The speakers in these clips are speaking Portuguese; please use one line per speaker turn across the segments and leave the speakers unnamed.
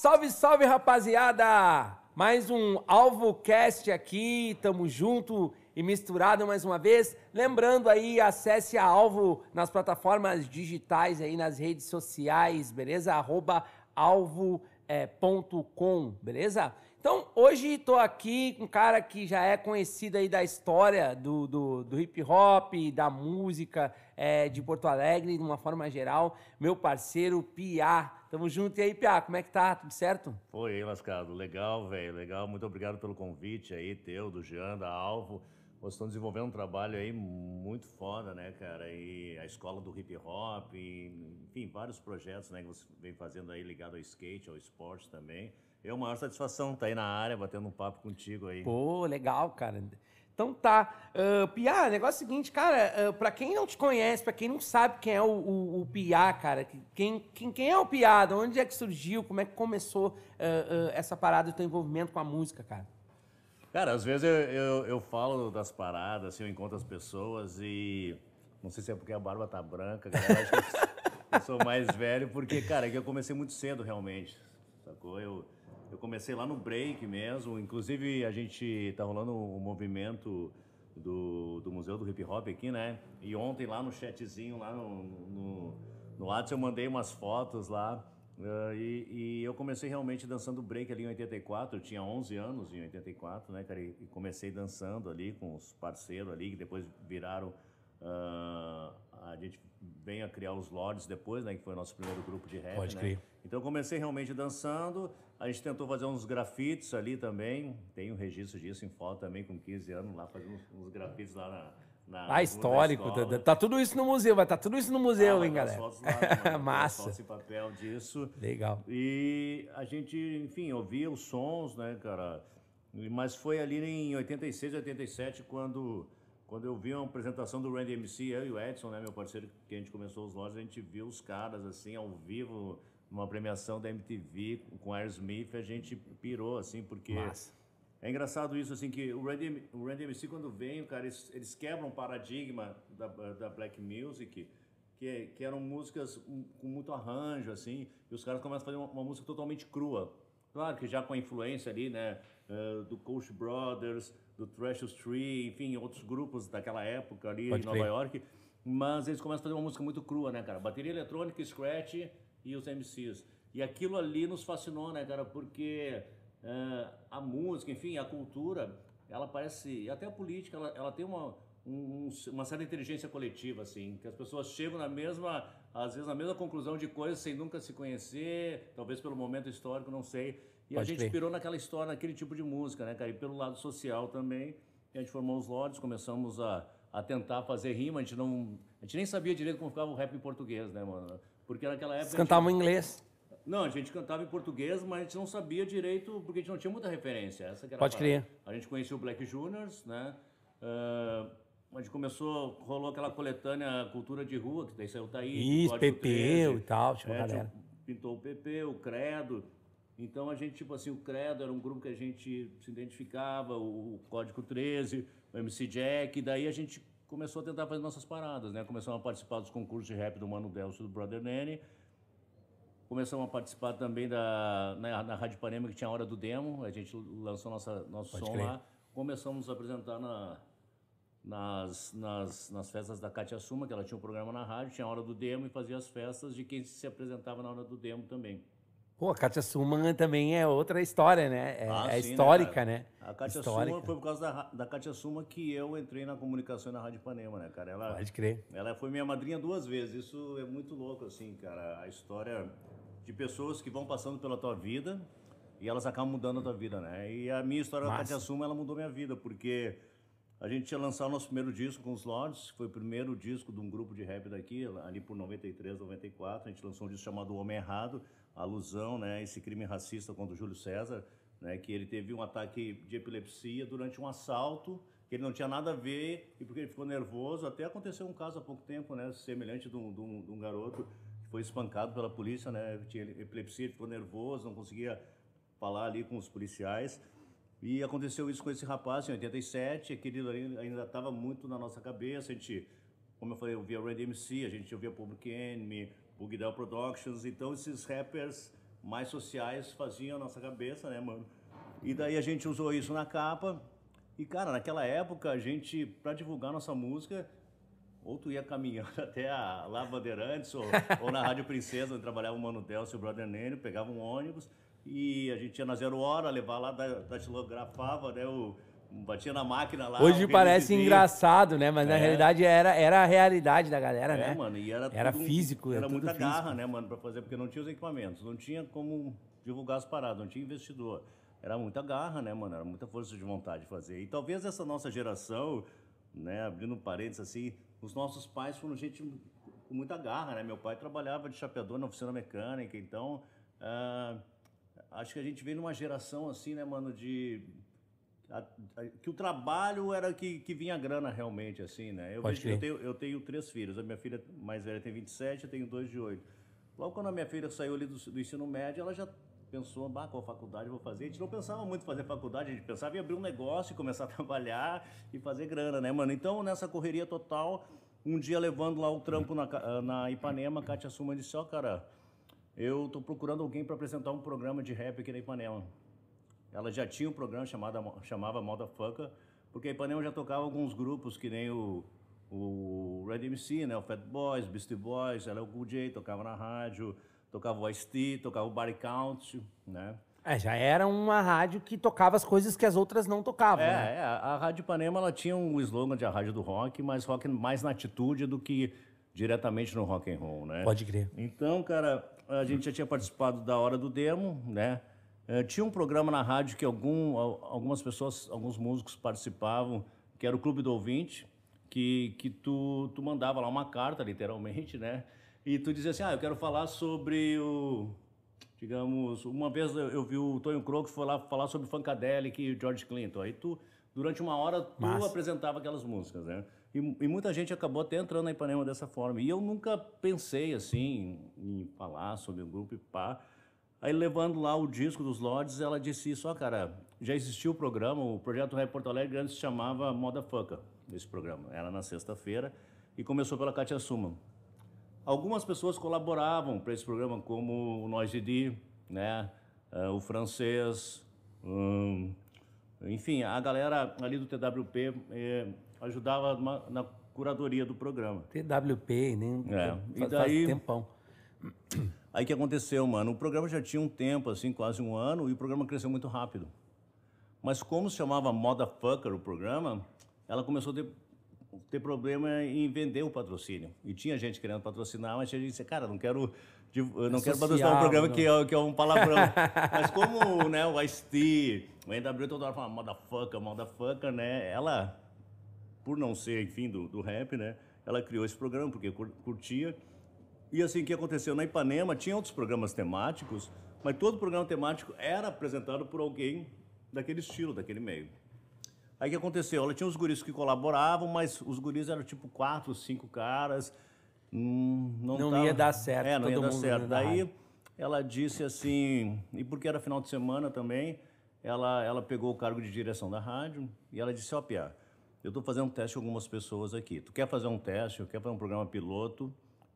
Salve, salve, rapaziada! Mais um AlvoCast aqui, tamo junto e misturado mais uma vez. Lembrando aí, acesse a Alvo nas plataformas digitais aí, nas redes sociais, beleza? Arroba alvo.com, é, beleza? Então, hoje estou aqui com um cara que já é conhecido aí da história do, do, do hip hop, da música é, de Porto Alegre, de uma forma geral, meu parceiro Piá. Tamo junto. E aí, Piá, como é que tá? Tudo certo?
Oi, Lascado. Legal, velho, legal. Muito obrigado pelo convite aí, teu, do Jean, da Alvo. Vocês estão desenvolvendo um trabalho aí muito foda, né, cara? E a escola do hip hop, e, enfim, vários projetos, né, que você vem fazendo aí ligado ao skate, ao esporte também. É uma maior satisfação estar tá aí na área, batendo um papo contigo aí.
Pô, legal, cara. Então tá. Uh, Pia, negócio é o seguinte, cara, uh, pra quem não te conhece, pra quem não sabe quem é o, o, o Pia, cara, quem, quem, quem é o Pia? De onde é que surgiu? Como é que começou uh, uh, essa parada do teu envolvimento com a música, cara?
Cara, às vezes eu, eu, eu, falo das paradas, assim, eu encontro as pessoas e. Não sei se é porque a barba tá branca, eu acho que eu sou mais velho, porque, cara, é que eu comecei muito cedo realmente, sacou? Eu eu comecei lá no break mesmo, inclusive a gente tá rolando um movimento do, do Museu do Hip Hop aqui, né? E ontem lá no chatzinho, lá no, no, no WhatsApp, eu mandei umas fotos lá. Uh, e, e, eu comecei realmente dançando break ali em 84, eu tinha 11 anos em 84, né, cara? E, comecei dançando ali com os parceiros ali, que depois viraram. Uh, a gente veio a criar os Lords depois, né? Que foi o nosso primeiro grupo de rap,
Pode
né?
crer.
Então eu comecei realmente dançando, a gente tentou fazer uns grafites ali também, tem um registro disso em foto também, com 15 anos, lá fazendo uns, uns grafites lá na...
Na, ah, histórico, tá, tá, tudo isso no museu, vai tá tudo isso no museu, ah, hein, galera? Fotos lá,
Massa. Fotos em papel disso.
Legal.
E a gente, enfim, ouvia os sons, né, cara? Mas foi ali em 86, 87, quando quando eu vi uma apresentação do Randy MC, eu e o Edson, né, meu parceiro, que a gente começou os lojas, a gente viu os caras assim ao vivo numa premiação da MTV com Aerosmith, a gente pirou assim, porque
Massa.
é engraçado isso assim que o Randy, o Randy MC quando vem, cara, eles, eles quebram o paradigma da, da black music, que, que eram músicas com muito arranjo assim, e os caras começam a fazer uma, uma música totalmente crua. Claro que já com a influência ali, né, uh, do Coach Brothers, do Trash Street, enfim, outros grupos daquela época ali Pode em Nova crer. York. Mas eles começam a fazer uma música muito crua, né, cara? Bateria eletrônica, scratch e os MCs. E aquilo ali nos fascinou, né, cara? Porque uh, a música, enfim, a cultura, ela parece. E até a política, ela, ela tem uma, um, uma certa inteligência coletiva, assim, que as pessoas chegam na mesma, às vezes, na mesma conclusão de coisas sem nunca se conhecer, talvez pelo momento histórico, não sei. E Pode a gente crer. pirou naquela história, naquele tipo de música, né, cara? E pelo lado social também, a gente formou os Lords, começamos a, a tentar fazer rima, a gente não. A gente nem sabia direito como ficava o rap em português, né, mano? Porque naquela época. Vocês
cantavam em inglês?
Não, a gente cantava em português, mas a gente não sabia direito, porque a gente não tinha muita referência. Essa que era
Pode crer.
A gente conhecia o Black Juniors, né? Uh, a gente começou, rolou aquela coletânea Cultura de Rua, que daí saiu o Taí.
Isso, Pepeu e tal, tinha
uma
é, galera.
Pintou o PP, o Credo. Então a gente, tipo assim, o Credo era um grupo que a gente se identificava, o Código 13, o MC Jack, daí a gente começou a tentar fazer nossas paradas, né? Começamos a participar dos concursos de rap do Mano Delcio do Brother Nene. Começamos a participar também da, na, na Rádio Panema, que tinha a Hora do Demo, a gente lançou nossa, nosso Pode som crer. lá. Começamos a apresentar na, nas, nas, nas festas da Katia Suma, que ela tinha um programa na rádio, tinha a Hora do Demo e fazia as festas de quem se apresentava na Hora do Demo também.
Pô, a Kátia Suman também é outra história, né? É, ah, é sim, né, histórica, né? né?
A Kátia histórica. Suma foi por causa da, da Kátia Suma que eu entrei na comunicação na Rádio Ipanema, né, cara? Ela,
Pode crer.
Ela foi minha madrinha duas vezes. Isso é muito louco, assim, cara. A história de pessoas que vão passando pela tua vida e elas acabam mudando a tua vida, né? E a minha história Massa. da Kátia Suma, ela mudou minha vida, porque a gente ia lançar o nosso primeiro disco com os Lords, foi o primeiro disco de um grupo de rap daqui, ali por 93, 94. A gente lançou um disco chamado O Homem Errado alusão, né, esse crime racista contra o Júlio César, né, que ele teve um ataque de epilepsia durante um assalto, que ele não tinha nada a ver e porque ele ficou nervoso. Até aconteceu um caso há pouco tempo, né, semelhante de um, de um, de um garoto que foi espancado pela polícia, né, tinha epilepsia, ficou nervoso, não conseguia falar ali com os policiais. E aconteceu isso com esse rapaz em 87, aquele ainda estava muito na nossa cabeça, a gente, como eu falei, eu via Red MC, a gente ouvia Public Enemy, Bugdell Productions. Então esses rappers mais sociais faziam a nossa cabeça, né, mano? E daí a gente usou isso na capa. E, cara, naquela época, a gente, pra divulgar nossa música, ou tu ia caminhando até a lá Bandeirantes, ou, ou na Rádio Princesa, onde trabalhava o Mano Delcio e o Brother Nênio, pegava um ônibus e a gente ia na zero hora, levar lá, datilografava, né, o, batia na máquina lá.
Hoje parece engraçado, né? Mas é. na realidade era, era a realidade da galera, é,
né? mano, e era,
era físico.
Era, era muita físico. garra, né, mano, pra fazer, porque não tinha os equipamentos, não tinha como divulgar as paradas, não tinha investidor. Era muita garra, né, mano? Era muita força de vontade de fazer. E talvez essa nossa geração, né, abrindo parênteses assim, os nossos pais foram gente com muita garra, né? Meu pai trabalhava de chapeador na oficina mecânica, então uh, acho que a gente veio numa geração assim, né, mano, de a, a, que o trabalho era que, que vinha grana realmente, assim, né? Eu, vejo, eu, tenho, eu tenho três filhos, a minha filha mais velha tem 27, eu tenho dois de oito. Logo quando a minha filha saiu ali do, do ensino médio, ela já pensou, bah, qual faculdade eu vou fazer? A gente não pensava muito em fazer faculdade, a gente pensava em abrir um negócio, começar a trabalhar e fazer grana, né, mano? Então, nessa correria total, um dia levando lá o trampo na, na Ipanema, a Kátia Suma disse, ó, oh, cara, eu tô procurando alguém para apresentar um programa de rap aqui na Ipanema. Ela já tinha um programa chamado, chamava Motherfucker, porque a Ipanema já tocava alguns grupos, que nem o, o Red MC, né? O Fat Boys, Beastie Boys, ela é o Cool J, tocava na rádio, tocava o Ice-T, tocava o Body Count, né?
É, já era uma rádio que tocava as coisas que as outras não tocavam.
É,
né?
é a Rádio Ipanema ela tinha um slogan de a rádio do rock, mas rock mais na atitude do que diretamente no rock and roll, né?
Pode crer.
Então, cara, a gente já tinha participado da Hora do Demo, né? É, tinha um programa na rádio que algum, algumas pessoas, alguns músicos participavam, que era o Clube do Ouvinte, que, que tu, tu mandava lá uma carta, literalmente, né? E tu dizia assim, ah, eu quero falar sobre o... Digamos, uma vez eu vi o Tonho Croco foi lá falar sobre Funkadelic e George Clinton. Aí tu, durante uma hora, tu Massa. apresentava aquelas músicas, né? E, e, muita gente acabou até entrando na Ipanema dessa forma. E eu nunca pensei, assim, em falar sobre o grupo e pá. Aí, levando lá o disco dos Lords, ela disse isso, ó, cara, já existiu o programa, o Projeto Rap Porto Alegre antes se chamava Motherfucker, esse programa. Era na sexta-feira e começou pela Katia Suma. Algumas pessoas colaboravam para esse programa, como o Noise D, né? Uh, o francês, um, enfim, a galera ali do TWP eh, ajudava na, na, curadoria do programa.
TWP, nem
é. e daí, faz tempão. Aí que aconteceu, mano? O programa já tinha um tempo, assim, quase um ano, e o programa cresceu muito rápido. Mas como se chamava Motherfucker o programa, ela começou a ter ter problema em vender o patrocínio. E tinha gente querendo patrocinar, mas a gente disse, cara, não quero, não é quero patrocinar um programa que é, que é, um palavrão. mas como né, o Ice-T, o NW toda hora fala motherfucker, motherfucker, né? Ela, por não ser, enfim, do, do rap, né? Ela criou esse programa porque curtia. E assim, o que aconteceu? Na Ipanema tinha outros programas temáticos, mas todo programa temático era apresentado por alguém daquele estilo, daquele meio. Aí o que aconteceu? Ela tinha os guris que colaboravam, mas os guris eram tipo quatro, cinco caras.
Hum, não não tava... ia dar certo.
É, não ia dar certo. Daí ela disse assim, e porque era final de semana também, ela, ela pegou o cargo de direção da rádio e ela disse, ó, oh, Pia, eu estou fazendo um teste com algumas pessoas aqui. Tu quer fazer um teste, quer fazer um programa piloto,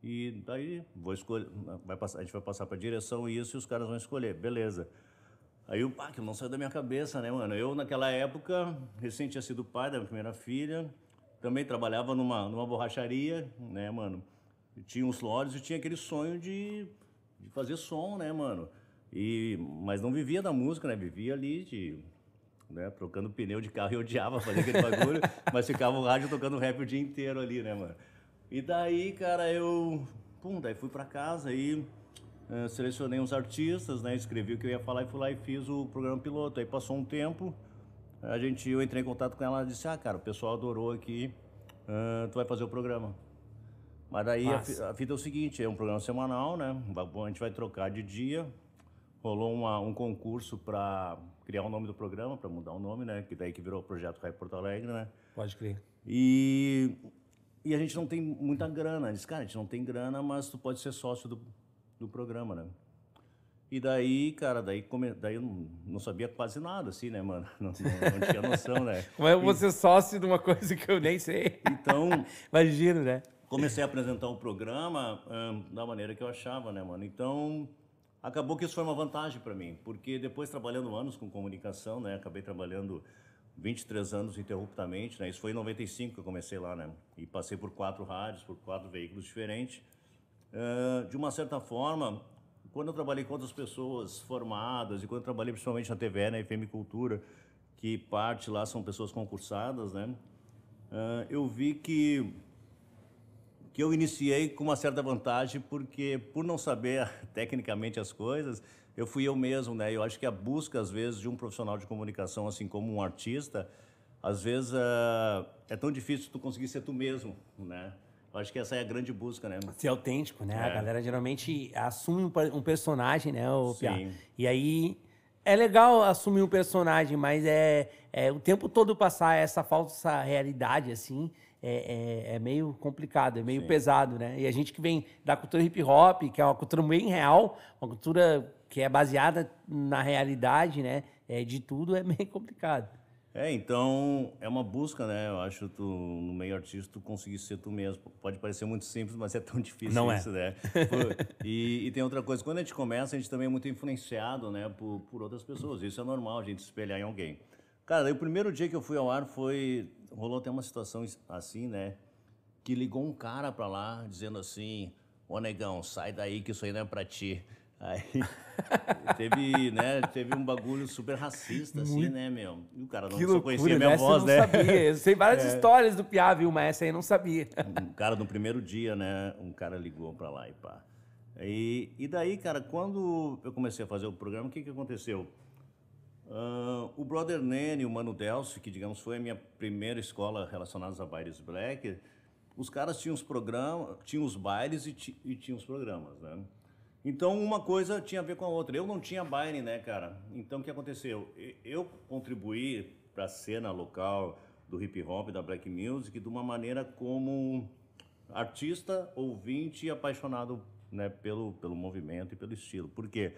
e daí vou escolher, vai passar, a gente vai passar para a direção isso e os caras vão escolher. Beleza. Aí o pá, que não saiu da minha cabeça, né, mano? Eu, naquela época, recém tinha sido pai da minha primeira filha, também trabalhava numa, numa borracharia, né, mano? Tinha uns lotes e tinha aquele sonho de, de fazer som, né, mano? E, mas não vivia da música, né? Vivia ali de, né, trocando pneu de carro e odiava fazer aquele bagulho, mas ficava o rádio tocando rap o dia inteiro ali, né, mano? E daí, cara, eu, pum, daí fui pra casa e Uh, selecionei uns artistas, né, escrevi o que eu ia falar e fui lá e fiz o programa piloto. Aí passou um tempo, a gente, eu entrei em contato com ela e disse, ah, cara, o pessoal adorou aqui, uh, tu vai fazer o programa. Mas daí a, a, fita é o seguinte, é um programa semanal, né, a gente vai trocar de dia, rolou uma, um concurso para criar o nome do programa, para mudar o nome, né, que daí que virou o Projeto Rai Porto Alegre, né.
Pode crer.
E, e a gente não tem muita grana, disse, cara, a gente não tem grana, mas tu pode ser sócio do do programa, né? E daí, cara, daí, come... daí eu não sabia quase nada, assim, né, mano? Não, não, não tinha noção, né?
Como é você sócio de uma coisa que eu nem sei?
Então...
Imagino, né?
Comecei a apresentar o programa da maneira que eu achava, né, mano? Então, acabou que isso foi uma vantagem para mim, porque depois trabalhando anos com comunicação, né, acabei trabalhando 23 anos interruptamente, né, isso foi em 95 que eu comecei lá, né, e passei por quatro rádios, por quatro veículos diferentes. Uh, de uma certa forma, quando eu trabalhei com outras pessoas formadas e quando eu trabalhei principalmente na TVE, na FM Cultura, que parte lá são pessoas concursadas, né, uh, eu vi que que eu iniciei com uma certa vantagem, porque por não saber tecnicamente as coisas, eu fui eu mesmo, né? Eu acho que a busca, às vezes, de um profissional de comunicação, assim como um artista, às vezes uh, é tão difícil tu conseguir ser tu mesmo, né? Eu acho que essa é a grande busca, né?
Ser autêntico, né? É. A galera geralmente assume um, personagem, né, o Sim. E aí é legal assumir um personagem, mas é, é o tempo todo passar essa falsa realidade, assim, é, é, é, meio complicado, é meio Sim. pesado, né? E a gente que vem da cultura hip hop, que é uma cultura bem real, uma cultura que é baseada na realidade, né? É, de tudo, é meio complicado.
É, então é uma busca, né? Eu acho tu no meio artístico tu conseguir ser tu mesmo. Pode parecer muito simples, mas é tão difícil
Não
é. isso, é. né? e, e, tem outra coisa, quando a gente começa, a gente também é muito influenciado, né, por, por outras pessoas. Isso é normal, a gente se espelhar em alguém. Cara, o primeiro dia que eu fui ao ar foi rolou até uma situação assim, né? Que ligou um cara pra lá dizendo assim: Ô negão, sai daí que isso aí não é pra ti. Aí teve, né, teve um bagulho super racista, assim, Muito... né, meu? E o cara não que loucura, conhecia minha voz,
não
né?
sabia. Eu sei várias é. histórias do Piá, viu? Mas essa aí eu não sabia.
Um cara, no primeiro dia, né, um cara ligou pra lá e pá. E, e daí, cara, quando eu comecei a fazer o programa, o que que aconteceu? Uh, o Brother Nene, o Mano Delcio, que digamos foi a minha primeira escola relacionada a bailes black, os caras tinham os programas, tinham os bailes e, e tinham os programas, né? Então uma coisa tinha a ver com a outra. Eu não tinha baile, né, cara? Então o que aconteceu? Eu contribuí para a cena local do hip hop, da black music, de uma maneira como artista, ouvinte e apaixonado né, pelo, pelo movimento e pelo estilo. Por quê?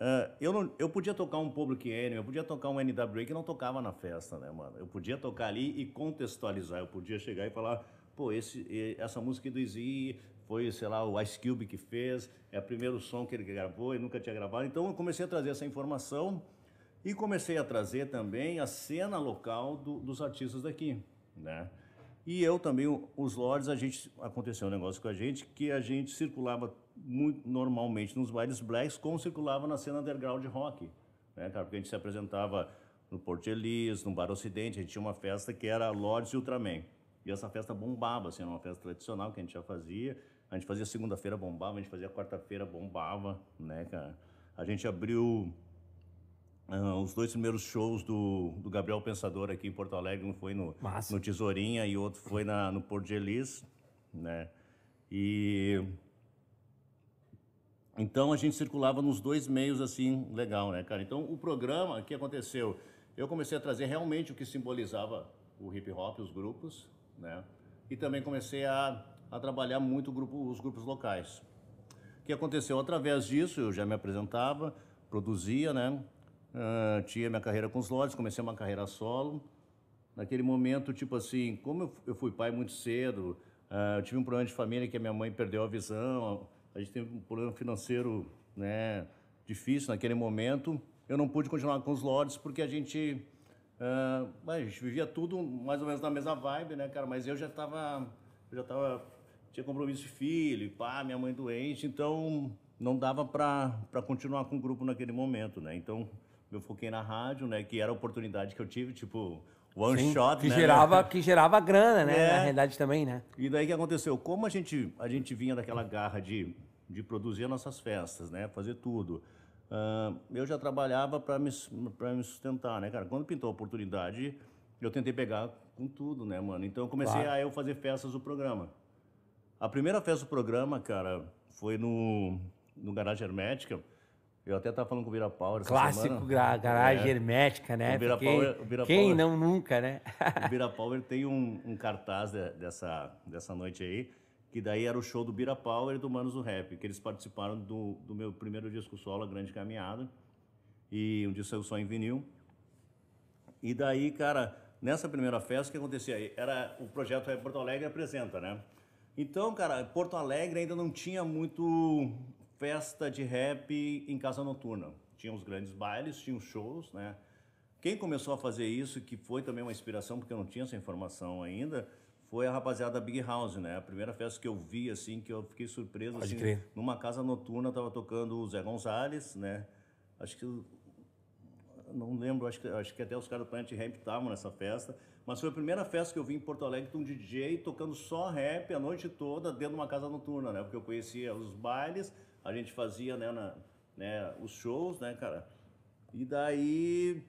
Uh, eu, não, eu podia tocar um Public Enemy, eu podia tocar um NWA que não tocava na festa, né, mano? Eu podia tocar ali e contextualizar, eu podia chegar e falar, pô, esse, essa música do Izzy foi, sei lá, o Ice Cube que fez, é o primeiro som que ele gravou e nunca tinha gravado. Então eu comecei a trazer essa informação e comecei a trazer também a cena local do, dos artistas daqui, né? E eu também, os Lords, a gente aconteceu um negócio com a gente que a gente circulava muito normalmente nos bailes blacks, como circulava na cena underground rock, né, cara? Porque a gente se apresentava no Porto Elis, no Bar Ocidente, a gente tinha uma festa que era Lords e Ultraman. E essa festa bombava, assim, era uma festa tradicional que a gente já fazia. A gente fazia segunda-feira, bombava, a gente fazia quarta-feira, bombava, né, cara? A gente abriu uh, os dois primeiros shows do, do Gabriel Pensador aqui em Porto Alegre, um foi no, no Tesourinha e outro foi na, no Porto de Elis, né? E então a gente circulava nos dois meios assim, legal, né, cara? Então o programa, o que aconteceu? Eu comecei a trazer realmente o que simbolizava o hip hop, os grupos, né? E também comecei a, a trabalhar muito grupo, os grupos locais. O que aconteceu? Através disso, eu já me apresentava, produzia, né? Uh, tinha minha carreira com os lotes, comecei uma carreira solo. Naquele momento, tipo assim, como eu, fui pai muito cedo, uh, eu tive um problema de família que a minha mãe perdeu a visão, a gente teve um problema financeiro né, difícil naquele momento. Eu não pude continuar com os lotes porque a gente, uh, a gente vivia tudo mais ou menos na mesma vibe, né, cara? Mas eu já estava, já estava, tinha compromisso de filho, pá, minha mãe doente, então não dava para continuar com o grupo naquele momento, né? Então eu foquei na rádio, né, que era a oportunidade que eu tive, tipo, one Sim, shot,
que
né?
Gerava, que gerava grana, né? É. Na realidade também, né?
E daí que aconteceu? Como a gente, a gente vinha daquela garra de, de produzir nossas festas, né? Fazer tudo. Uh, eu já trabalhava para me, me sustentar, né, cara? Quando pintou a oportunidade, eu tentei pegar com tudo, né, mano? Então eu comecei claro. a eu fazer festas do programa. A primeira festa do programa, cara, foi no, no Garagem Hermética. Eu até estava falando com o Vira Power.
Clássico gra garagem é. hermética, né? O Vira Power, o Vira quem Power, não nunca, né?
o Vira Power tem um, um cartaz de, dessa, dessa noite aí, que daí era o show do Vira Power e do Manos do Rap, que eles participaram do, do meu primeiro disco solo, A Grande Caminhada, e um disco saiu só em vinil. E daí, cara, nessa primeira festa, o que acontecia? Era o projeto é Porto Alegre apresenta, né? Então, cara, Porto Alegre ainda não tinha muito festa de rap em casa noturna. Tinha os grandes bailes, tinha os shows, né? Quem começou a fazer isso, que foi também uma inspiração, porque eu não tinha essa informação ainda, foi a rapaziada da Big House, né? A primeira festa que eu vi, assim, que eu fiquei surpreso,
Pode
assim,
crer.
numa casa noturna, tava tocando o Zé Gonzalez, né? Acho que não lembro, acho que, acho que até os caras do Planet Ramp estavam nessa festa, mas foi a primeira festa que eu vi em Porto Alegre com um DJ tocando só rap a noite toda dentro de uma casa noturna, né? Porque eu conhecia os bailes, a gente fazia, né, na- né, os shows, né, cara? E daí,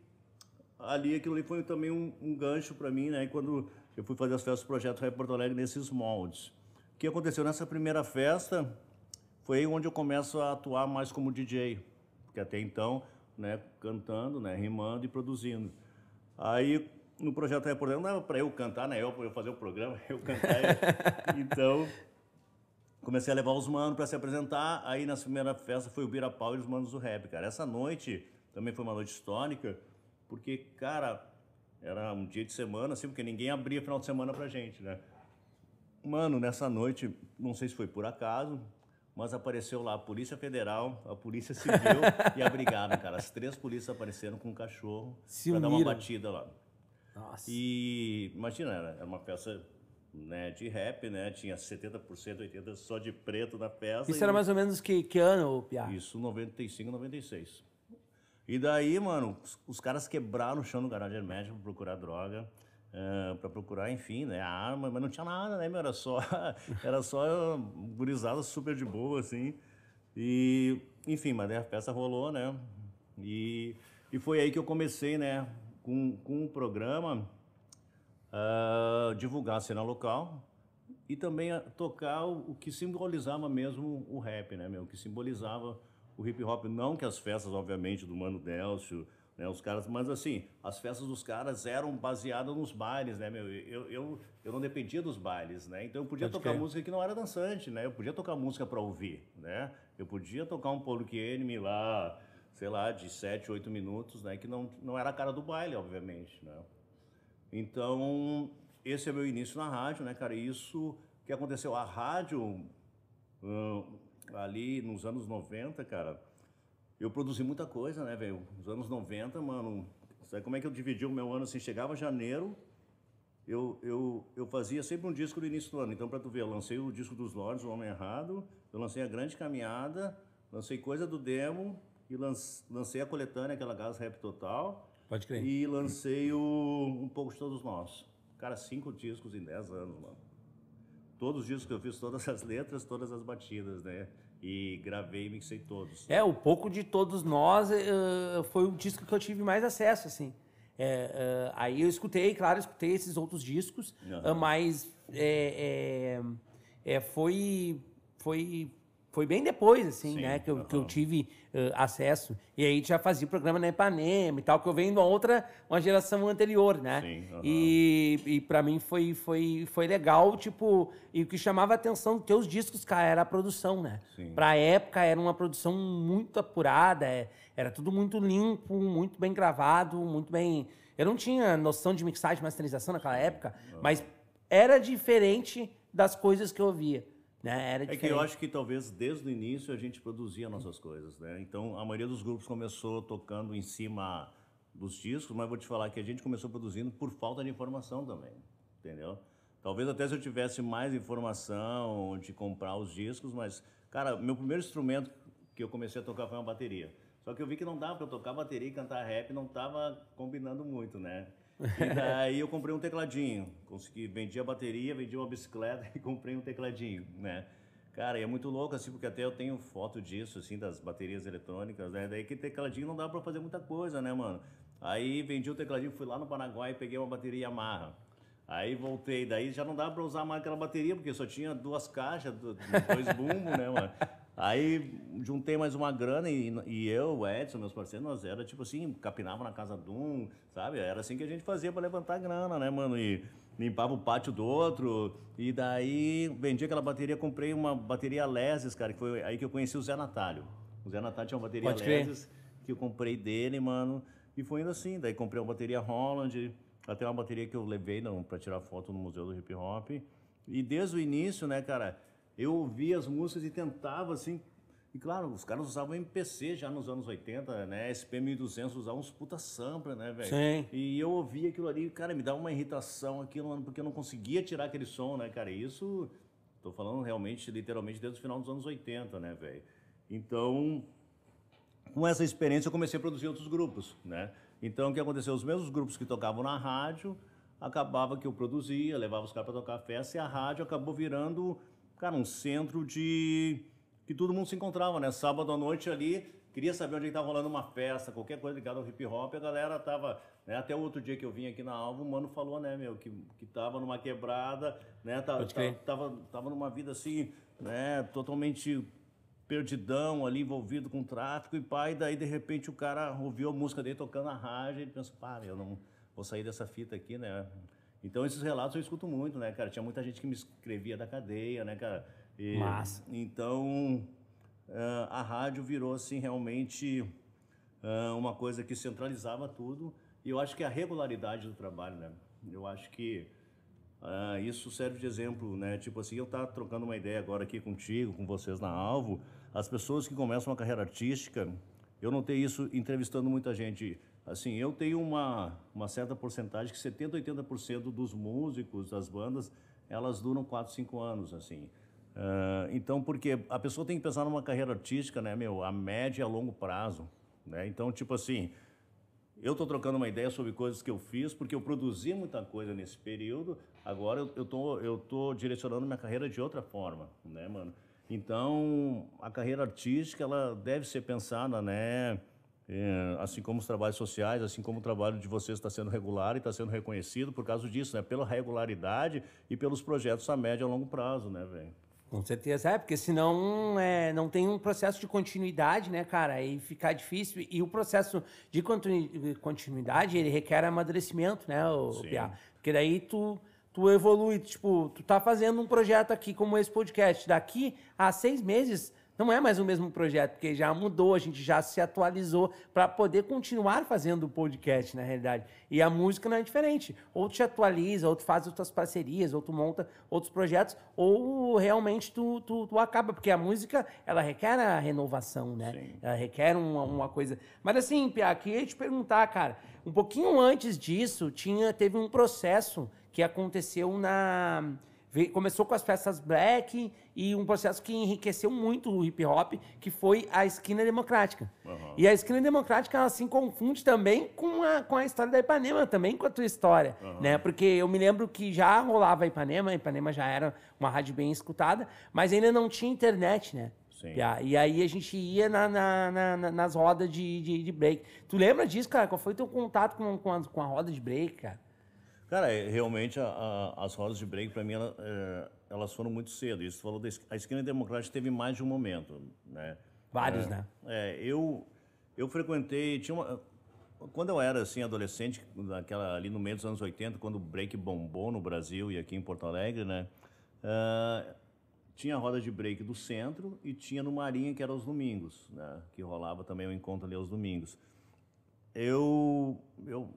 ali aquilo ali foi também um, um gancho para mim, né? Quando eu fui fazer as festas do Projeto Rap Porto Alegre nesses moldes. O que aconteceu nessa primeira festa foi onde eu começo a atuar mais como DJ, porque até então, né, cantando, né, rimando e produzindo. Aí no projeto Alegre não dava para eu cantar, né, eu, eu fazer o programa, eu cantar. então comecei a levar os manos para se apresentar. Aí na primeira festa foi o Bira Pau e os manos do rap, cara. Essa noite também foi uma noite histórica, porque, cara, era um dia de semana, assim, porque ninguém abria final de semana pra gente, né? Mano, nessa noite, não sei se foi por acaso, mas apareceu lá a Polícia Federal, a Polícia Civil e a Brigada, cara. As três polícias apareceram com um cachorro
Se
pra dar uma batida lá.
Nossa.
E imagina, era uma festa né, de rap, né? Tinha 70%, 80% só de preto na festa.
Isso
e-
era mais ou menos que, que ano, Pia?
Isso, 95, 96. E daí, mano, os, os caras quebraram o chão no garagem hermético pra procurar droga, eh, pra procurar, enfim, né, a arma, mas não tinha nada, né, meu? Era só, era só gurizada super de boa, assim. E, enfim, mas a festa rolou, né? E, e foi aí que eu comecei, né, com, com um programa ah, divulgar a cena local e também a tocar o, o que simbolizava mesmo o rap, né, meu? O que simbolizava o hip hop. Não que as festas, obviamente, do Mano Delcio, né, os caras, mas assim, as festas dos caras eram baseadas nos bailes, né, meu? Eu, eu, eu não dependia dos bailes, né? Então eu podia
Pode
tocar
crer.
música que não era dançante, né? Eu podia tocar música para ouvir, né? Eu podia tocar um Public Enemy lá, sei lá, de 7, 8 minutos, né? Que não, não era a cara do baile, obviamente, né? Então, esse é meu início na rádio, né, cara? Isso que aconteceu. A rádio, hum, ali nos anos 90, cara, eu produzi muita coisa, né, velho? Nos anos 90, mano, sabe como é que eu dividi o meu ano assim? Chegava janeiro, eu, eu, eu fazia sempre um disco no início do ano. Então, pra tu ver, eu lancei o disco dos Lords, O Homem Errado, eu lancei A Grande Caminhada, lancei Coisa do Demo e lance- lancei a coletânea, aquela Gás Rap Total.
Pode crer.
E lancei o Um Pouco de Todos Nós. Cara, cinco discos em dez anos, mano. Todos os discos que eu fiz, todas as letras, todas as batidas, né? E gravei e mixei todos.
É, o pouco de todos nós eh, foi o disco que eu tive mais acesso, assim. É, eh, aí eu escutei, claro, escutei esses outros discos,
Aham.
ah, mas é, é, é, foi, foi, foi bem depois, assim,
Sim,
né, que eu, que eu tive eh, acesso. E aí já fazia programa na Ipanema e tal, que eu venho de uma outra, uma geração anterior, né?
Sim, aham.
E, e para mim foi, foi, foi legal, tipo, e o que chamava a atenção dos teus discos, cara, era a produção, né?
Sim.
Pra época era uma produção muito apurada, é, era tudo muito limpo, muito bem gravado, muito bem. Eu não tinha noção de mixagem masterização naquela época, mas era diferente das coisas que eu ouvia. Né? Era
É que eu acho que talvez desde o início a gente produzia nossas coisas, né? Então a maioria dos grupos começou tocando em cima dos discos, mas vou te falar que a gente começou produzindo por falta de informação também, entendeu? Talvez até se eu tivesse mais informação de comprar os discos, mas cara, meu primeiro instrumento que eu comecei a tocar foi uma bateria. Só que eu vi que não dava para tocar bateria e cantar rap, não tava combinando muito, né? E daí eu comprei um tecladinho. Consegui, vendi a bateria, vendi uma bicicleta e comprei um tecladinho, né? Cara, e é muito louco, assim, porque até eu tenho foto disso, assim, das baterias eletrônicas, né? Daí que tecladinho não dá pra fazer muita coisa, né, mano? Aí vendi o tecladinho, fui lá no Paraguai e peguei uma bateria Yamaha. Aí voltei, daí já não dava pra usar mais aquela bateria, porque só tinha duas caixas, do- dois bumbos, né, mano? Aí juntei mais uma grana e, e eu, o Edson, meus parceiros, nós era tipo assim, capinava na casa de um, sabe? Era assim que a gente fazia para levantar grana, né, mano? E limpava o pátio do outro. E daí vendi aquela bateria, comprei uma bateria Leses, cara, que foi aí que eu conheci o Zé Natalio. O Zé Natalio tinha uma bateria
Pode crer.
Leses que eu comprei dele, mano. E foi indo assim. Daí comprei uma bateria Holland, até uma bateria que eu levei para tirar foto no Museu do Hip Hop. E desde o início, né, cara, eu ouvia as músicas e tentava, assim, E claro, os caras usavam MPC já nos anos 80, né? SP1200 usavam uns puta sampler, né, velho?
Sim.
E eu ouvia aquilo ali, cara, me dava uma irritação aquilo, mano, porque eu não conseguia tirar aquele som, né, cara? E isso, tô falando realmente, literalmente, desde o final dos anos 80, né, velho? Então, com essa experiência eu comecei a produzir outros grupos, né? Então, o que aconteceu? Os mesmos grupos que tocavam na rádio, acabava que eu produzia, levava os caras para tocar festa, e a rádio acabou virando, cara, um centro de que todo mundo se encontrava, né? Sábado à noite ali, queria saber onde estava rolando uma festa, qualquer coisa ligada ao hip hop, a galera tava, né? Até o outro dia que eu vim aqui na Alva, o mano falou, né, meu, que, que tava numa quebrada, né? Tava, tava, tava, tava numa vida assim, né, totalmente perdidão ali, envolvido com tráfico e pai, daí de repente o cara ouviu a música dele tocando na rádio, e ele pensou, pá, eu não vou sair dessa fita aqui, né? Então esses relatos eu escuto muito, né, cara? Tinha muita gente que me escrevia da cadeia, né, cara?
E.
Então, uh, a rádio virou, assim, realmente uh, uma coisa que centralizava tudo. E eu acho que a regularidade do trabalho, né? Eu acho que uh, isso serve de exemplo, né? Tipo assim, eu estar trocando uma ideia agora aqui contigo, com vocês na Alvo, as pessoas que começam uma carreira artística, eu notei isso entrevistando muita gente. Assim, eu tenho uma, uma certa porcentagem que 70, 80% dos músicos, das bandas, elas duram 4, 5 anos, assim. Uh, então, porque a pessoa tem que pensar numa carreira artística, né, meu, a média e a longo prazo, né? Então, tipo assim, eu estou trocando uma ideia sobre coisas que eu fiz, porque eu produzi muita coisa nesse período, agora eu, eu, tô, eu tô direcionando minha carreira de outra forma, né, mano? Então, a carreira artística, ela deve ser pensada, né, é, assim como os trabalhos sociais, assim como o trabalho de vocês está sendo regular e está sendo reconhecido por causa disso, né? Pela regularidade e pelos projetos a médio e a longo prazo, né, velho?
Com certeza, é, porque senão é, não tem um processo de continuidade, né, cara? Aí fica difícil. E o processo de continuidade, ele requer amadurecimento, né, o Pia? Porque daí tu, tu evolui, tipo, tu tá fazendo um projeto aqui como esse podcast. Daqui a seis meses, não é mais o mesmo projeto, porque já mudou, a gente já se atualizou para poder continuar fazendo o podcast, na realidade. E a música não é diferente. Ou tu te atualiza, ou tu faz outras parcerias, ou tu monta outros projetos, ou realmente tu, tu, tu acaba, porque a música, ela requer a renovação, né? Sim. Ela requer uma, uma coisa... Mas assim, Pia, queria te perguntar, cara, um pouquinho antes disso, tinha, teve um processo que aconteceu na começou com as festas black e um processo que enriqueceu muito o hip hop, que foi a esquina democrática. Uhum. E a esquina democrática ela se confunde também com a, com a história da Ipanema, também com a tua história, uhum. né? Porque eu me lembro que já rolava a Ipanema, a Ipanema já era uma rádio bem escutada, mas ainda não tinha internet, né? Sim. E aí a gente ia na, na, na, nas rodas de, de, de, break. Tu lembra disso, cara? Qual foi teu contato com, com, a, com a roda de break, cara?
Cara, é, realmente a, a, as rodas de break, para mim, ela, é, elas foram muito cedo. Isso falou da a esquina democrática teve mais de um momento, né?
Vários,
é,
né?
É, eu, eu frequentei, tinha uma, quando eu era assim adolescente, naquela, ali no meio dos anos 80, quando o break bombou no Brasil e aqui em Porto Alegre, né? Uh, tinha a roda de break do centro e tinha no Marinha, que era aos domingos, né? Que rolava também o um encontro ali aos domingos. Eu, eu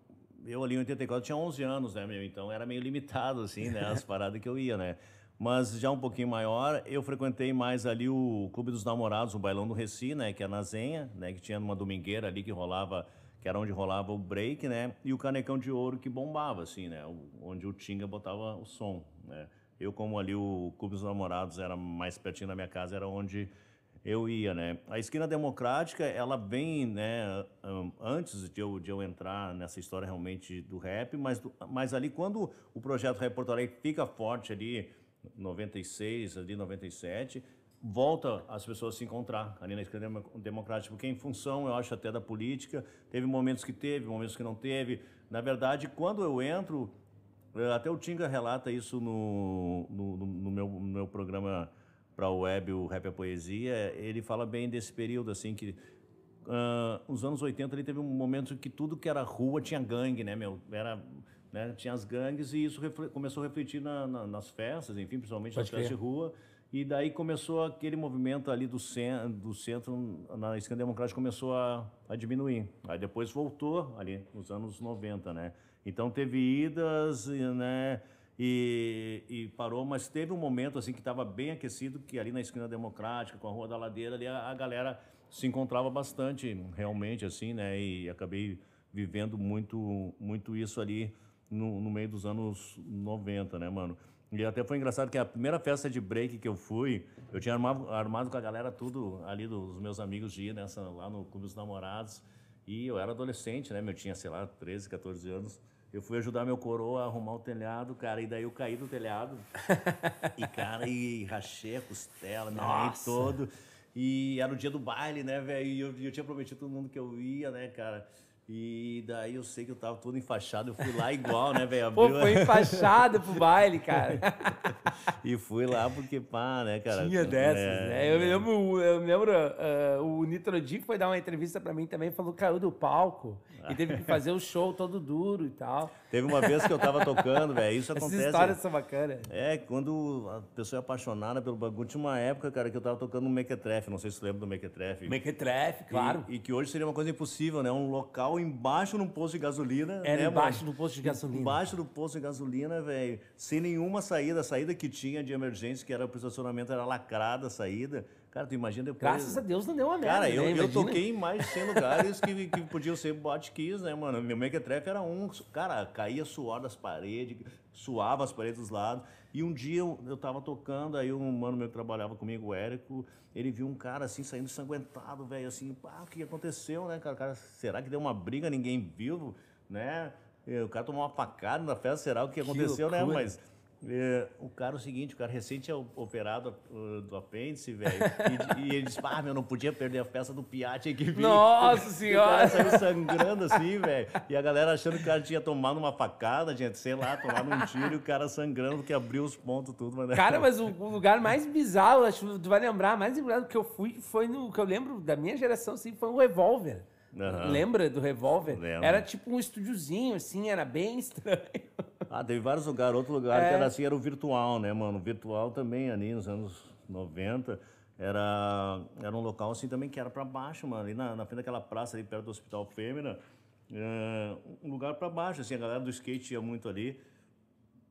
eu ali em 84 tinha 11 anos, né, meu? Então era meio limitado, assim, né? As paradas que eu ia, né? Mas já um pouquinho maior, eu frequentei mais ali o Clube dos Namorados, o Bailão do Reci, né? Que é na Zenha, né? Que tinha uma domingueira ali que rolava, que era onde rolava o break, né? E o Canecão de Ouro que bombava, assim, né? Onde o Tinga botava o som, né? Eu, como ali o Clube dos Namorados era mais pertinho da minha casa, era onde eu ia, né? A esquina democrática, ela vem, né, antes de eu, de eu entrar nessa história realmente do rap, mas, mas ali quando o projeto Rap Porto Alegre fica forte ali, 96, ali 97, volta as pessoas se encontrar ali na esquina democrática, porque em função, eu acho, até da política, teve momentos que teve, momentos que não teve. Na verdade, quando eu entro, eh, até o Tinga relata isso no, no, no meu, no meu programa para o web, o Rap a Poesia, ele fala bem desse período, assim, que uh, nos anos 80 ele teve um momento que tudo que era rua tinha gangue, né, meu? Era, né, tinha as gangues e isso começou a refletir na, na, nas festas, enfim, principalmente Pode nas festas de rua. E daí começou aquele movimento ali do, cen do centro, na esquerda democrática, começou a, a diminuir. Aí depois voltou ali nos anos 90, né? Então teve idas, né? E, e, parou, mas teve um momento assim que estava bem aquecido, que ali na esquina democrática, com a Rua da Ladeira, ali a, a, galera se encontrava bastante, realmente, assim, né? E acabei vivendo muito, muito isso ali no, no meio dos anos 90, né, mano? E até foi engraçado que a primeira festa de break que eu fui, eu tinha armado, armado com a galera tudo ali dos meus amigos de ir nessa, lá no Clube dos Namorados. E eu era adolescente, né? Eu tinha, sei lá, 13, 14 anos. Eu fui ajudar meu coroa a arrumar o telhado, cara, e daí eu caí do telhado. e, cara, e rachei a costela, me arranhei todo. E era o dia do baile, né, velho? E eu, eu tinha prometido todo mundo que eu ia, né, cara? E daí eu sei que eu tava todo enfaixado, eu fui lá igual, né, velho?
Pô, foi enfaixado pro baile, cara.
e fui lá porque, pá, né, cara?
Tinha dessas, é, né? Eu me lembro, eu me lembro uh, o Nitrodi foi dar uma entrevista pra mim também, falou que caiu do palco e teve que fazer o show todo duro e tal.
Teve uma vez que eu tava tocando, velho, isso acontece...
Essas histórias são bacanas.
É, quando a pessoa é apaixonada pelo bagulho, tinha uma época, cara, que eu tava tocando no Mequetrefe, não sei se você lembra do Mequetrefe.
Mequetrefe, claro.
E, e que hoje seria uma coisa impossível, né? Um local embaixo num posto de gasolina.
Era
né,
embaixo do posto de gasolina.
Embaixo do posto de gasolina, velho. Sem nenhuma saída. A saída que tinha de emergência, que era pro estacionamento, era lacrada a saída. Cara, tu imagina depois.
Graças a Deus não deu uma merda.
Cara, eu,
né?
eu toquei em mais de 100 lugares que, que podiam ser botkeys, né, mano? Meu mequetrefe era um. Cara, caía suor das paredes, suava as paredes dos lados. E um dia eu, eu tava tocando, aí um mano meu que trabalhava comigo, o Érico, ele viu um cara assim saindo ensanguentado, velho, assim, pá, o que aconteceu, né, cara? cara? Será que deu uma briga, ninguém viu, né? O cara tomou uma facada na festa, será o que aconteceu, que né? Mas é, o cara, é o seguinte, o cara recente é operado uh, do apêndice, velho. E, e, ele disse, ah, meu, não podia perder a festa do Piatti que.
Nossa senhora!
O cara saiu sangrando assim, velho. E a galera achando que o cara tinha tomado uma facada, gente, sei lá, tomado um tiro e o cara sangrando porque abriu os pontos tudo. Mas...
Cara, mas o, o, lugar mais bizarro, acho que tu vai lembrar, mais lembrado que eu fui, foi no que eu lembro da minha geração, assim, foi um revólver. Uhum. Lembra do revólver? Era tipo um estúdiozinho, assim, era bem estranho.
Ah, teve vários lugares. Outro lugar é. que era assim, era o virtual, né, mano? O virtual também, ali nos anos 90, era, era um local assim também que era para baixo, mano. Ali na, na frente daquela praça ali perto do Hospital Fêmea, é, um lugar para baixo, assim, a galera do skate ia muito ali.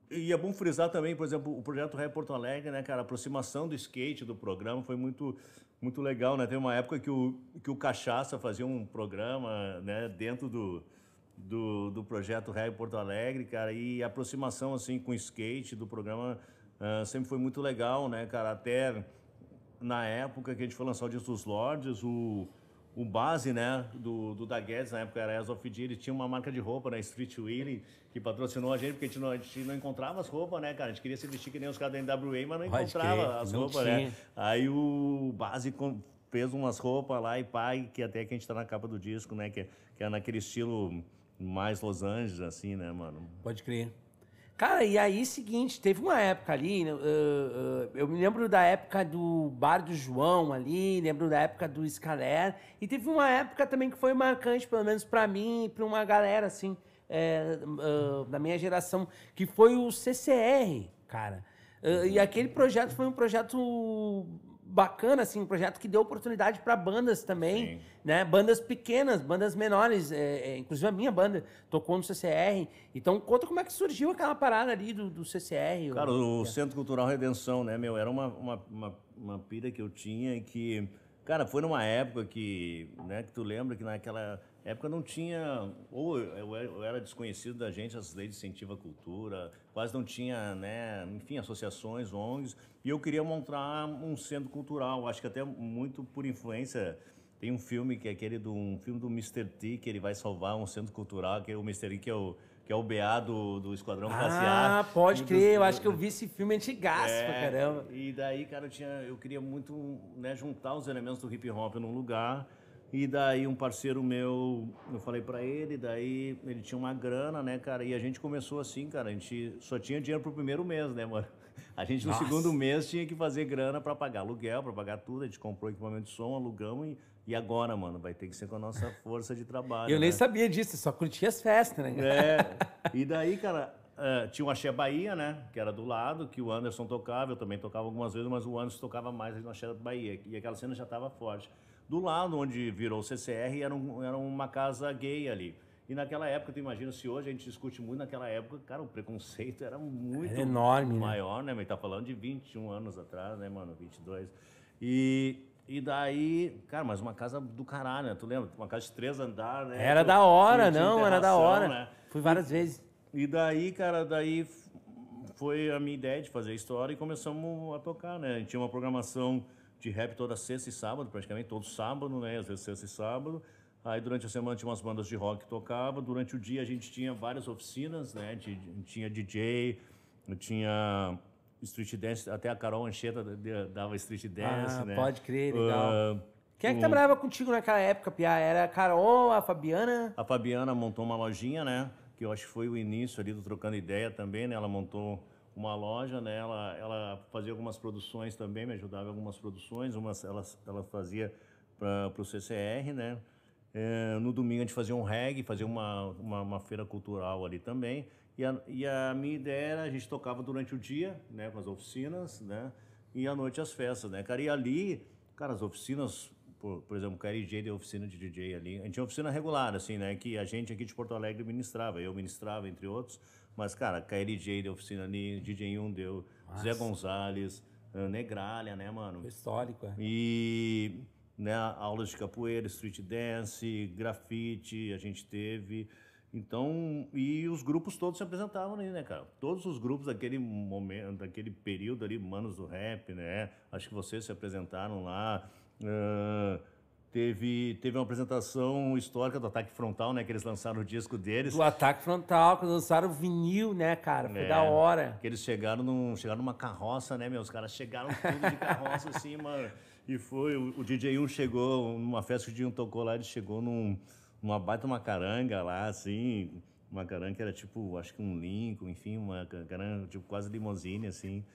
E é bom frisar também, por exemplo, o projeto Ré Porto Alegre, né, cara? A aproximação do skate do programa foi muito muito legal, né? Tem uma época que o, que o Cachaça fazia um programa, né, dentro do, do, do projeto Ré Porto Alegre, cara, e a aproximação, assim, com o skate do programa uh, sempre foi muito legal, né, cara? Até na época que a gente foi lançar o Disco dos Lords, o, o base, né, do, do da Guedes, na época era As of D, ele tinha uma marca de roupa, né, Street Willy, que patrocinou a gente, porque a gente, não, a gente não encontrava as roupas, né, cara? A gente queria se vestir que nem os caras da NWA, mas não Pode encontrava as roupas, né? Aí o base fez umas roupas lá e pai, que até que a gente tá na capa do disco, né, que, que é naquele estilo mais Los Angeles, assim, né, mano?
Pode crer. Cara, e aí, seguinte, teve uma época ali, uh, uh, eu me lembro da época do Bar do João ali, lembro da época do Scaler, e teve uma época também que foi marcante, pelo menos para mim e para uma galera, assim, é, uh, da minha geração, que foi o CCR, cara. e aquele projeto foi um projeto bacana, assim, um projeto que deu oportunidade para bandas também, Sim. né? Bandas pequenas, bandas menores, é, é, inclusive a minha banda tocou no CCR. Então, conta como é que surgiu aquela parada ali do, do CCR.
Cara, o, o Centro Cultural Redenção, né, meu? Era uma, uma, uma, uma pira que eu tinha que... Cara, foi numa época que, né, que tu lembra que naquela época não tinha, ou eu era desconhecido da gente, as leis de incentivo à cultura, quase não tinha, né, enfim, associações, ONGs, e eu queria montar um centro cultural, acho que até muito por influência, tem um filme que é aquele do, um filme do Mr. T, que ele vai salvar um centro cultural, que é o Mr. T, que é o que é o BA do, do Esquadrão ah, Classe A.
Ah, pode crer, eu acho que eu vi esse filme antigaço é, pra caramba.
E daí, cara, eu, tinha, eu queria muito né, juntar os elementos do hip hop num lugar e daí um parceiro meu, eu falei para ele, daí ele tinha uma grana, né, cara? E a gente começou assim, cara, a gente só tinha dinheiro pro primeiro mês, né, mano? A gente no Nossa. segundo mês tinha que fazer grana para pagar aluguel, para pagar tudo, a gente comprou equipamento de som, alugamos e, e agora, mano, vai ter que ser com a nossa força de trabalho.
Eu
né?
nem sabia disso, só curtia as festas, né?
É. E daí, cara, Uh, tinha o Axé Bahia, né? Que era do lado, que o Anderson tocava, eu também tocava algumas vezes, mas o Anderson tocava mais no Axé Bahia. E aquela cena já estava forte do lado onde virou o CCR era, um, era uma casa gay ali. E naquela época, tu imagina, se hoje a gente discute muito, naquela época, cara, o preconceito era muito
Era enorme, né?
maior, né? Mas tá falando de 21 anos atrás, né, mano? 22. E, e daí, cara, mas uma casa do caralho, né? Tu lembra? Uma casa de três andares, né?
Era
Tu-
da hora, não, era da hora.
né?
Fui várias vezes.
E daí, cara, daí foi a minha ideia de fazer a história e começamos a tocar, né? A gente tinha uma programação de rap toda sexta e sábado, praticamente todo sábado, né? Às vezes sexta e sábado. Aí durante a semana tinha umas bandas de rock que tocavam. Durante o dia a gente tinha várias oficinas, né? Tinha DJ, tinha street dance, até a Carol Ancheta dava street dance,
Ah,
né?
pode crer, legal.
Ah,
Quem é que trabalhava contigo naquela época, Pia? Era a Carol, a Fabiana?
A Fabiana montou uma lojinha, né? Que eu acho que foi o início ali do Trocando Ideia também, né? Ela montou uma loja, né? Ela, ela fazia algumas produções também, me ajudava em algumas produções. Umas ela, ela fazia para o CCR, né? É, no domingo a gente fazia um reggae, fazia uma, uma, uma feira cultural ali também. E a, e a minha ideia era, a gente tocava durante o dia, né? Com as oficinas, né? E à noite as festas, né? Cara, e ali, cara, as oficinas, por, por exemplo, KRJ deu oficina de DJ ali. A gente tinha oficina regular, assim, né? Que a gente aqui de Porto Alegre ministrava. Eu ministrava, entre outros. Mas, cara, KRJ deu oficina ali, DJ 1 deu, Zé Gonzalez, eh, Negralha, né, mano?
Foi histórico, é.
E né, aulas de capoeira, street dance, grafite, a gente teve. Então, e os grupos todos se apresentavam ali, né, cara? Todos os grupos daquele momento, daquele período ali, Manos do Rap, né? Acho que vocês se apresentaram lá. Ah, teve, teve uma apresentação histórica do Ataque Frontal, né? Que eles lançaram o disco deles.
Do ataque frontal, que lançaram o vinil, né, cara? Foi
É,
da hora.
Que eles chegaram, num, chegaram numa carroça, né, meu? Os caras chegaram tudo de carroça, assim, mano. E foi, o, o DJ 1 chegou, numa festa que o DJ 1 tocou lá, ele chegou num, numa baita uma caranga lá, assim. Uma caranga que era tipo, acho que um Lincoln, enfim, uma ca- caranga tipo quase limousine, assim.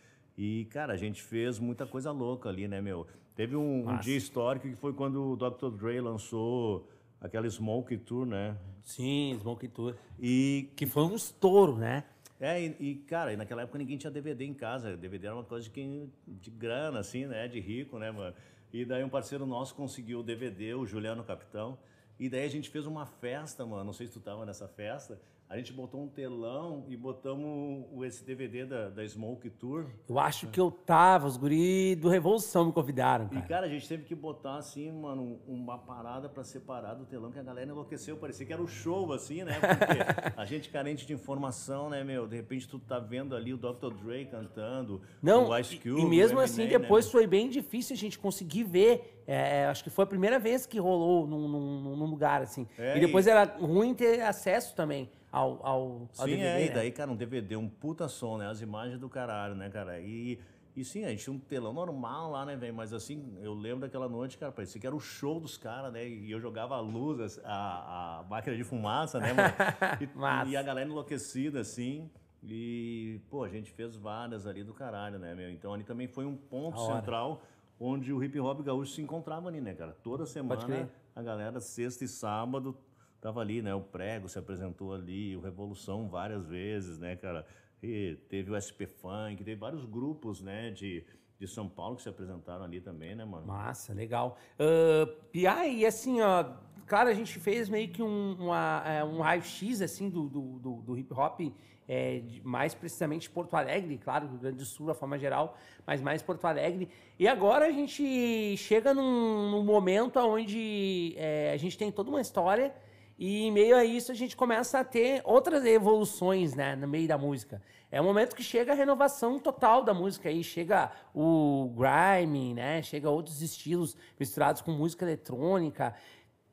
E, cara, a gente fez muita coisa louca ali, né, meu? Teve um, um dia histórico que foi quando o Dr. Dre lançou aquela Smoke Tour, né?
Sim, Smoke Tour.
E
Que foi um estouro, né?
é, e, e, cara, e naquela época ninguém tinha DVD em casa. DVD era uma coisa de quem de grana, assim, né? De rico, né, mano? E daí um parceiro nosso conseguiu o DVD, o Juliano Capitão. E daí a gente fez uma festa, mano. Não sei se tu tava nessa festa. A gente botou um telão e botamos o- esse DVD da, da Smoke Tour.
Eu acho que eu tava, os guri do Revolução me convidaram,
E,
cara.
cara, a gente teve que botar, assim, mano, um- uma parada pra separar do telão, que a galera enlouqueceu. Parecia que era o show, assim, né? Porque a gente carente de informação, né, meu? De repente tu tá vendo ali o Dr. Dre cantando,
Não,
o Ice
e-
Cube,
e mesmo assim,
Eminem,
depois
né?
foi bem difícil a gente conseguir ver. É, acho que foi a primeira vez que rolou num, num- num lugar, assim.
É,
e depois
e-
era ruim ter acesso também ao, ao, ao
Sim,
DVD,
é, e
né?
daí, cara, um DVD, um puta som, né? As imagens do caralho, né, cara? E, e sim, a gente tinha um telão normal lá, né, velho? Mas assim, eu lembro daquela noite, cara, parecia que era o show dos caras, né? E eu jogava a luz, a, a máquina de fumaça, né, mano? E, e a galera enlouquecida, assim. E, pô, a gente fez várias ali do caralho, né, meu? Então ali também foi um ponto central onde o hip hop gaúcho se encontrava ali, né, cara? Toda semana a galera, sexta e sábado, tava ali, né? O Prego se apresentou ali, o Revolução várias vezes, né, cara? E teve o SP Funk, teve vários grupos, né, de, de São Paulo que se apresentaram ali também, né, mano?
Massa, legal. Uh, Pia, e assim, ó, claro, a gente fez meio que um, uma, é, um raio-x, assim, do, do, do- do hip hop, é, mais precisamente Porto Alegre, claro, Rio Grande do Sul, de forma geral, mas mais Porto Alegre. E agora a gente chega num, num momento onde é, a gente tem toda uma história e em meio a isso a gente começa a ter outras evoluções, né, no meio da música. É o momento que chega a renovação total da música aí, chega o grime, né, chega outros estilos misturados com música eletrônica.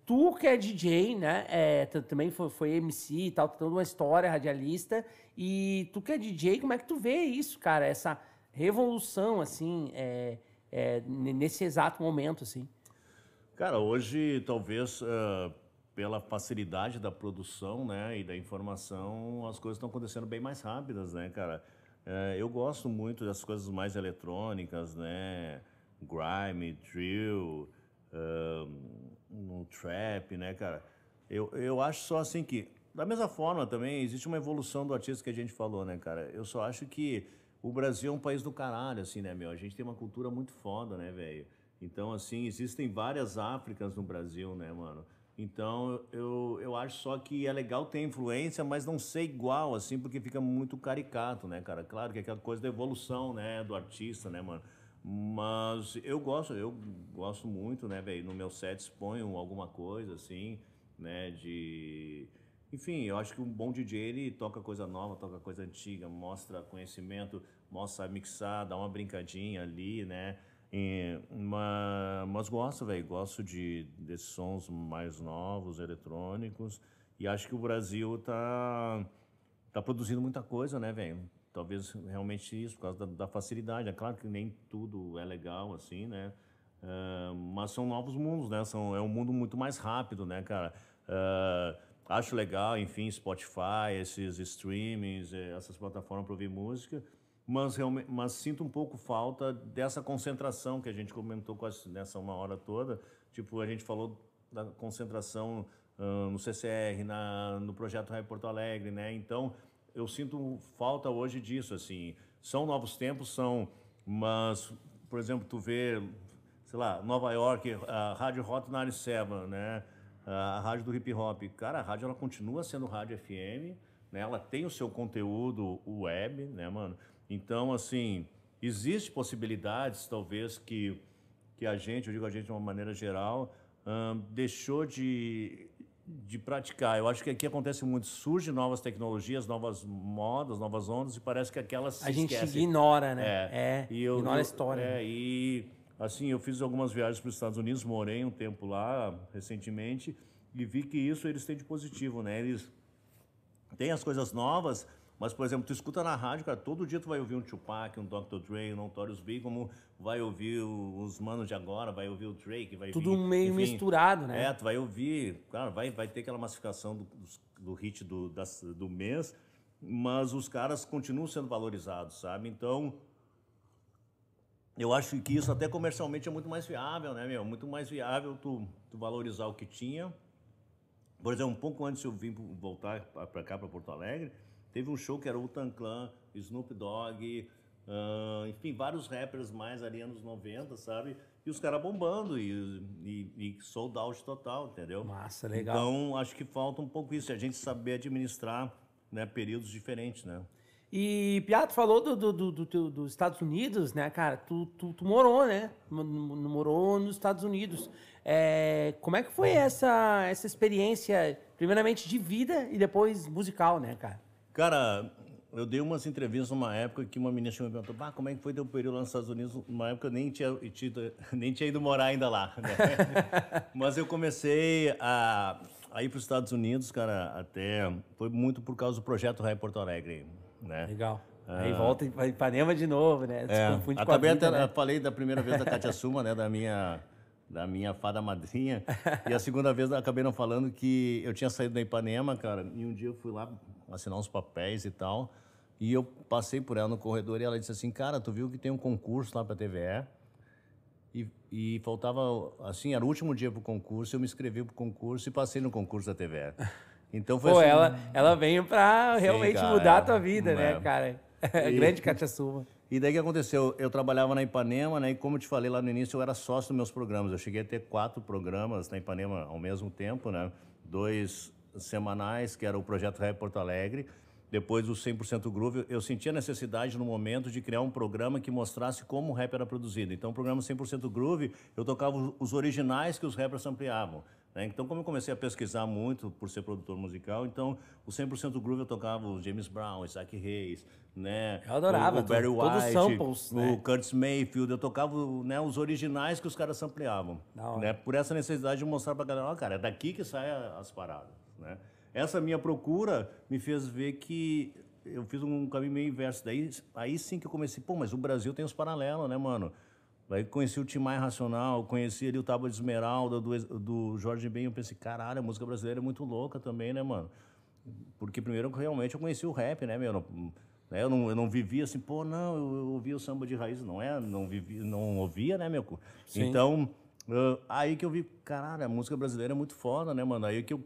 Tu que é DJ, né, é, também foi, foi MC e tal, toda uma história radialista, e tu que é DJ, como é que tu vê isso, cara, essa revolução, assim, é, é, nesse exato momento, assim?
Cara, hoje talvez ah, pela facilidade da produção, né, e da informação, as coisas estão acontecendo bem mais rápidas, né, cara? Eh, eu gosto muito das coisas mais eletrônicas, né, grime, drill, um trap, né, cara? Eu, eu acho só assim que, da mesma forma também, existe uma evolução do artista que a gente falou, né, cara? Eu só acho que o Brasil é um país do caralho, assim, né, meu? A gente tem uma cultura muito foda, né, velho? Então, assim, existem várias Áfricas no Brasil, né, mano? Então, eu, eu acho só que é legal ter influência, mas não ser igual, assim, porque fica muito caricato, né, cara? Claro que é aquela coisa da evolução, né, do artista, né, mano? Mas eu gosto, eu gosto muito, né, velho? No meu set exponho alguma coisa, assim, né, de... Enfim, eu acho que um bom DJ, ele toca coisa nova, toca coisa antiga, mostra conhecimento, mostra mixar, dá uma brincadinha ali, né? E, mas, mas gosto, velho, gosto de desses sons mais novos, eletrônicos. E acho que o Brasil tá, tá produzindo muita coisa, né, velho? Talvez realmente isso, por causa da, da, facilidade. É claro que nem tudo é legal, assim, né? Uh, mas são novos mundos, né? São, é um mundo muito mais rápido, né, cara? Uh, acho legal, enfim, Spotify, esses streamings, eh, essas plataformas para ouvir música mas, mas sinto um pouco falta dessa concentração que a gente comentou quase nessa uma hora toda. Tipo, a gente falou da concentração uh, no CCR, na, no projeto Raio Porto Alegre, né? Então, eu sinto falta hoje disso, assim. São novos tempos, são, mas, por exemplo, tu vê, sei lá, Nova York, a Rádio Hot 97, né? A rádio do hip hop. Cara, a rádio ela continua sendo rádio FM, né? Ela tem o seu conteúdo web, né, mano? Então, assim, existe possibilidades, talvez, que, que a gente, eu digo a gente de uma maneira geral, hum, deixou de, de praticar. Eu acho que aqui acontece muito, surgem novas tecnologias, novas modas, novas ondas, e parece que aquelas
A gente
esquecem.
ignora, né?
É,
é
e eu,
ignora a história.
É,
né?
e, assim, eu fiz algumas viagens para os Estados Unidos, morei um tempo lá, recentemente, e vi que isso eles têm de positivo, né? Eles têm as coisas novas, mas, por exemplo, tu escuta na rádio, cara, todo dia tu vai ouvir um Tupac, um Dr. Dre, um Notorious Big, como vai ouvir os manos de agora, vai ouvir o Drake, vai
Tudo
vir,
meio
enfim,
misturado, né?
É, tu vai ouvir, cara, vai, vai ter aquela massificação do, do, do hit do, das, do mês, mas os caras continuam sendo valorizados, sabe? Então, eu acho que isso até comercialmente é muito mais viável, né, meu? Muito mais viável tu, tu valorizar o que tinha. Por exemplo, um pouco antes de eu vir voltar para cá, para Porto Alegre, Teve um show que era o Tan Clan, Snoop Dogg, uh, enfim, vários rappers mais ali anos 90, sabe? E os caras bombando e, e, e sold out total, entendeu?
Massa, legal.
Então, acho que falta um pouco isso, a gente saber administrar né, períodos diferentes, né?
E Piato falou do, do, do, do, dos Estados Unidos, né, cara? Tu, tu, tu morou, né? Morou nos Estados Unidos. É, como é que foi essa, essa experiência, primeiramente de vida e depois musical, né, cara?
Cara, eu dei umas entrevistas numa época que uma menina me perguntou, ah, como é que foi teu período lá nos Estados Unidos? Numa época eu nem tinha, nem tinha ido morar ainda lá, né? Mas eu comecei a, a ir para os Estados Unidos, cara, até... Foi muito por causa do projeto Raio Porto Alegre, né?
Legal. Ah, Aí volta para Ipanema de novo, né?
Se é, confunde com a vida, até, né? falei da primeira vez da Katia Suma, né? Da minha da minha fada madrinha. e a segunda vez acabei não falando que eu tinha saído da Ipanema, cara, e um dia eu fui lá assinar uns papéis e tal. E eu passei por ela no corredor e ela disse assim: Cara, tu viu que tem um concurso lá para a TVE? E, e, faltava, assim, era o último dia para o concurso, eu me inscrevi para o concurso e passei no concurso da TVE. Então foi
Pô,
assim,
ela, ela veio para realmente cara, mudar a tua vida, né,
é.
cara? E, Grande Katia Suma.
E daí o que aconteceu? Eu trabalhava na Ipanema, né? E como eu te falei lá no início, eu era sócio dos meus programas. Eu cheguei a ter quatro programas na Ipanema ao mesmo tempo, né? Dois semanais, que era o Projeto Rap Porto Alegre. Depois o 100% Groove, eu senti a necessidade no momento de criar um programa que mostrasse como o rap era produzido. Então, o programa 100% Groove, eu tocava os originais que os rappers ampliavam. Né? Então, como eu comecei a pesquisar muito por ser produtor musical, então o 100% Groove eu tocava o James Brown, o Isaac Reis, né?
Eu adorava.
O, o Barry
todos
White,
samples,
o
né?
Curtis Mayfield, eu tocava né, os originais que os caras ampliavam. Né? Por essa necessidade de mostrar pra galera, ó, cara, é daqui que saem as paradas, né? Essa minha procura me fez ver que eu fiz um caminho meio inverso. Daí, aí sim que eu comecei, pô, mas o Brasil tem os paralelos, né, mano? Aí conheci o Timai Racional, conheci ali o Tábua de Esmeralda, do, do Jorge Ben, eu pensei, caralho, a música brasileira é muito louca também, né, mano? Porque primeiro, realmente, eu conheci o rap, né, meu? Né, eu não, eu não vivia assim, pô, não, eu, ouvia o samba de raiz, não é? Não, vivia, não ouvia, né, meu? Sim. Então, aí que eu vi, caralho, a música brasileira é muito foda, né, mano? Aí que eu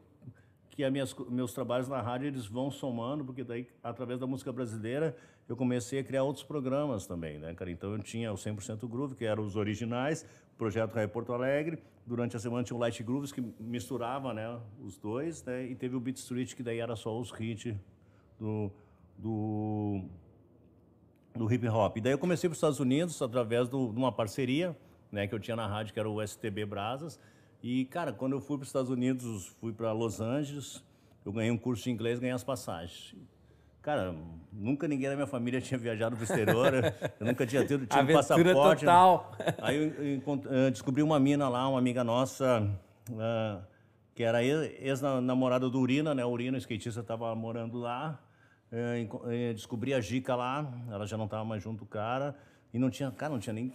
que as minhas, meus trabalhos na rádio eles vão somando, porque daí, através da música brasileira, eu comecei a criar outros programas também, né, cara? Então eu tinha o 100% Groove, que eram os originais, projeto Raio Porto Alegre. Durante a semana tinha o Light Grooves, que misturava, né, os dois, né? E teve o Beat Street, que daí era só os hits do, do, do hip hop. E daí eu comecei para os Estados Unidos através do, de uma parceria, né, que eu tinha na rádio, que era o STB Brasas. E, cara, quando eu fui para os Estados Unidos, fui para Los Angeles, eu ganhei um curso de inglês, ganhei as passagens. Cara, nunca ninguém da minha família tinha viajado para o exterior, eu nunca tinha tido tinha um passaporte.
total.
Aí eu, eu, eu, descobri uma mina lá, uma amiga nossa, uh, que era ex-namorada do Urina, né? O Urina, o skatista, estava morando lá. Uh, descobri a Gica lá, ela já não estava mais junto do cara. E não tinha, cara, não tinha nem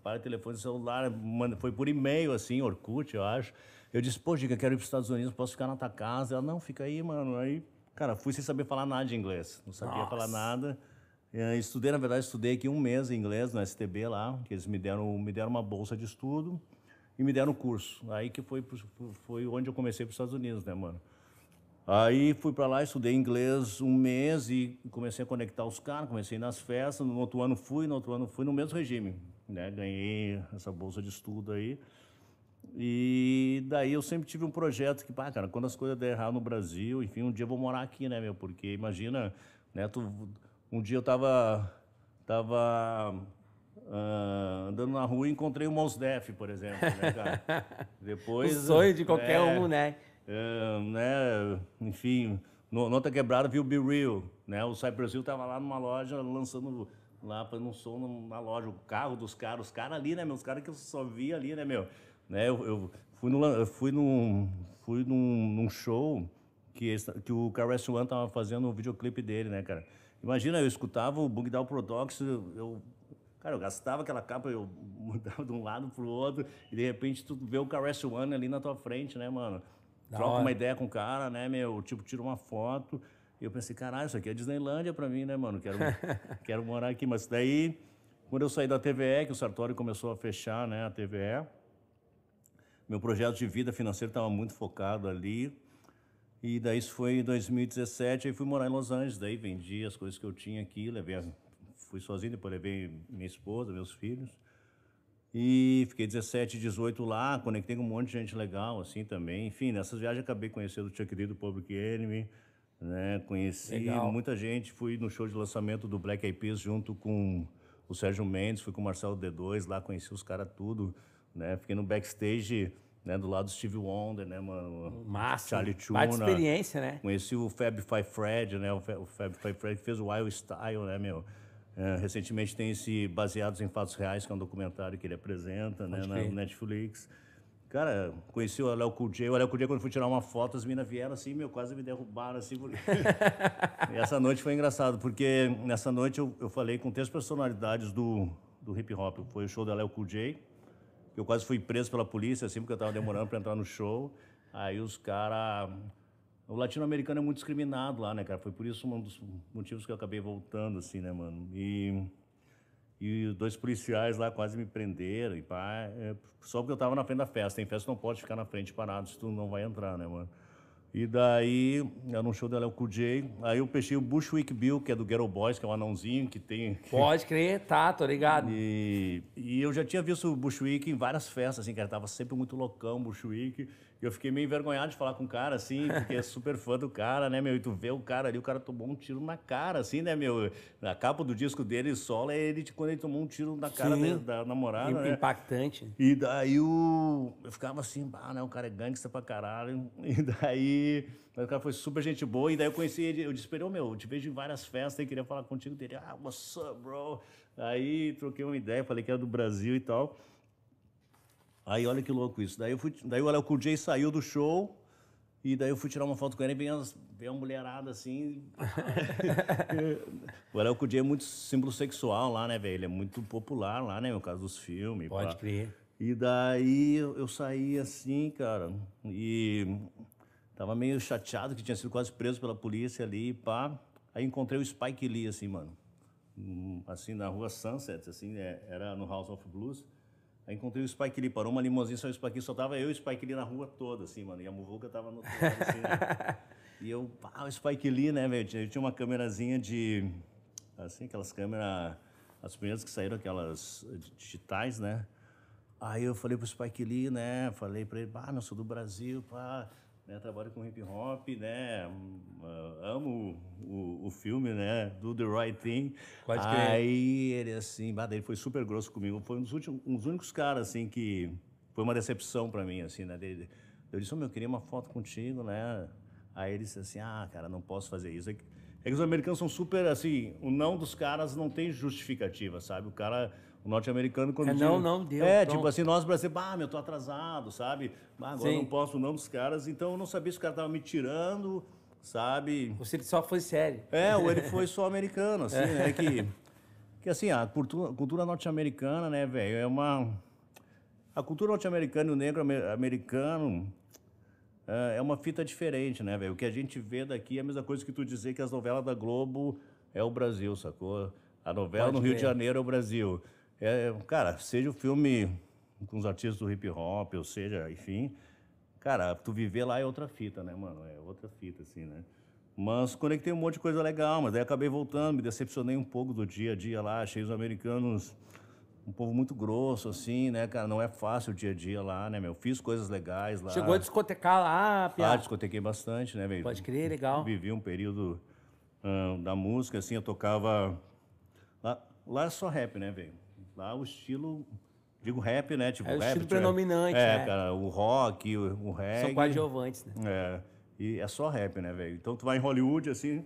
para telefone celular, foi por e-mail, assim, Orkut, eu acho. Eu disse, pô, Gica, quero ir para os Estados Unidos, posso ficar na tua casa? Ela, não, fica aí, mano. Aí Cara, fui sem saber falar nada de inglês. Não sabia Nossa. falar nada. Estudei, na verdade, estudei aqui um mês em inglês no STB lá, que eles me deram, me deram uma bolsa de estudo e me deram o curso. Aí que foi, foi onde eu comecei para os Estados Unidos, né, mano? Aí fui para lá, estudei inglês um mês e comecei a conectar os caras, comecei nas festas. No outro ano fui, no outro ano fui no mesmo regime, né? Ganhei essa bolsa de estudo aí. E daí eu sempre tive um projeto que, pá, cara, quando as coisas der errado no Brasil, enfim, um dia eu vou morar aqui, né, meu? Porque imagina, né, tu, um dia eu tava, tava uh, andando na rua e encontrei o Mos Def, por exemplo, né, cara?
Depois... o sonho de qualquer é, um, né?
É, né, enfim, no, Nota Quebrada viu o Be Real, né? O Cypress Hill tava lá numa loja lançando lá para um som na loja, o carro dos caras, os caras ali, né, meu? Os caras que eu só via ali, né, meu? Né? Eu, eu fui, no, eu fui, num, fui num, num show que, que o Caress One tava fazendo um videoclipe dele, né, cara? Imagina, eu escutava o Bug Down Products, eu, cara, eu gastava aquela capa, eu mudava de um lado pro outro, e de repente tu vê o Caress One ali na tua frente, né, mano? Troca uma ideia com o cara, né, meu? Tipo, tira uma foto. E eu pensei, caralho, isso aqui é Disneylândia pra mim, né, mano? Quero, quero morar aqui. Mas daí, quando eu saí da TVE, que o Sartori começou a fechar, né, a TVE, meu projeto de vida financeiro estava muito focado ali. E daí isso foi em 2017, aí fui morar em Los Angeles, daí vendi as coisas que eu tinha aqui, levei, fui sozinho, depois levei minha esposa, meus filhos. E fiquei 17, 18 lá, conectei com um monte de gente legal, assim, também. Enfim, nessas viagens acabei conhecendo o Chuck D do Public Enemy, né? Conheci legal. muita gente, fui no show de lançamento do Black Eyed Peas junto com o Sérgio Mendes, fui com o Marcelo D2, lá conheci os caras tudo né? Fiquei no backstage, né, do lado do Steve Wonder, né, mano?
Massa.
Charlie Tuna.
experiência, né?
Conheci o Fab Five Fred, né? O Fab Five Fred que fez o Wild Style, né, meu? É, recentemente tem esse Baseados em Fatos Reais, que é um documentário que ele apresenta, né, na Netflix. Cara, conheci o Léo J. O Léo J, quando fui tirar uma foto, as minas vieram assim, meu, quase me derrubaram assim. Porque... e essa noite foi engraçado, porque nessa noite eu, eu falei com três personalidades do, do hip hop. Foi o show da Léo Cool J, eu quase fui preso pela polícia, assim, porque eu estava demorando para entrar no show. Aí os caras. O latino-americano é muito discriminado lá, né, cara? Foi por isso um dos motivos que eu acabei voltando, assim, né, mano? E, e dois policiais lá quase me prenderam, e pá, é, só porque eu tava na frente da festa. Tem festa não pode ficar na frente parado, se tu não vai entrar, né, mano? E daí, era um show da Léo J. Aí eu peixei o Bushwick Bill, que é do Ghetto Boys, que é um anãozinho que tem.
Pode crer, tá, tô ligado.
E, e eu já tinha visto o Bushwick em várias festas, assim, cara. Tava sempre muito loucão Bushwick. E eu fiquei meio envergonhado de falar com o cara, assim, porque é super fã do cara, né, meu? E tu vê o cara ali, o cara tomou um tiro na cara, assim, né, meu? Na capa do disco dele, solo, é ele quando ele tomou um tiro na cara dele, da namorada, né?
Impactante.
E daí o... eu ficava assim, ah, né, o cara é gangsta pra caralho. E daí o cara foi super gente boa. E daí eu conheci ele, eu disse, oh, meu, eu te vejo em várias festas e queria falar contigo dele. Ah, what's up, bro? Aí troquei uma ideia, falei que era do Brasil e tal. Aí olha que louco isso. Daí, eu fui, daí o Léo J saiu do show e daí eu fui tirar uma foto com ele e veio, veio uma mulherada assim. o Léo J é muito símbolo sexual lá, né, velho? Ele é muito popular lá, né, no caso dos filmes.
Pode pá. crer.
E daí eu, eu saí assim, cara, e tava meio chateado que tinha sido quase preso pela polícia ali, pá. Aí encontrei o Spike Lee, assim, mano. Hum, assim, na rua Sunset, assim, né? era no House of Blues. Aí encontrei o Spike Lee, parou uma limousine, só o Spike Lee, só tava eu e o Spike Lee na rua toda, assim, mano. E a Muvuca tava no outro lado, assim, né? E eu, pá, o Spike Lee, né, velho? Eu tinha uma câmerazinha de assim, aquelas câmeras, as primeiras que saíram, aquelas digitais, né? Aí eu falei pro Spike Lee, né? Falei para ele, ah, não sou do Brasil, pá, né? Trabalho com hip hop, né? Uh, amo o, o, filme, né? Do The Right Thing. Pode crer. Aí ele assim, ele foi super grosso comigo. Foi um dos, últimos, um dos únicos caras, assim, que foi uma decepção para mim, assim, né? Dele, eu disse, oh, meu, eu queria uma foto contigo, né? Aí ele disse assim, ah, cara, não posso fazer isso. É que, os americanos são super, assim, o não dos caras não tem justificativa, sabe? O cara o norte-americano quando
é,
diz,
não, não deu.
É, pronto. tipo assim, nós brasileiros, ah, meu, tô atrasado, sabe? Ah, agora Sim. não posso não dos caras, então eu não sabia se o cara tava me tirando, sabe?
Ou se ele só foi sério.
É, ou ele foi só americano, assim, é. né? Que, que assim, a cultura, cultura norte-americana, né, velho, é uma... A cultura norte-americana e o negro americano é, é uma fita diferente, né, velho? O que a gente vê daqui é a mesma coisa que tu dizer que as novelas da Globo é o Brasil, sacou? A novela Pode no Rio de Janeiro é o Brasil. É, cara, seja o filme com os artistas do hip hop, ou seja, enfim, cara, tu viver lá é outra fita, né, mano? É outra fita, assim, né? Mas conectei um monte de coisa legal, mas daí acabei voltando, me decepcionei um pouco do dia a dia lá, achei os americanos um povo muito grosso, assim, né, cara? Não é fácil o dia a dia lá, né, meu? Fiz coisas legais lá.
Chegou a discotecar lá,
Pia? Ah, discotequei bastante, né, velho?
Pode crer, legal.
Vivi um período uh, da música, assim, eu tocava... Lá, lá é só rap, né, velho? Lá o estilo, digo rap, né? Tipo,
é o
rap,
estilo predominante,
é, é, cara, o rock, o, o reggae.
São coadjuvantes, né?
É, e é só rap, né, velho? Então tu vai em Hollywood, assim,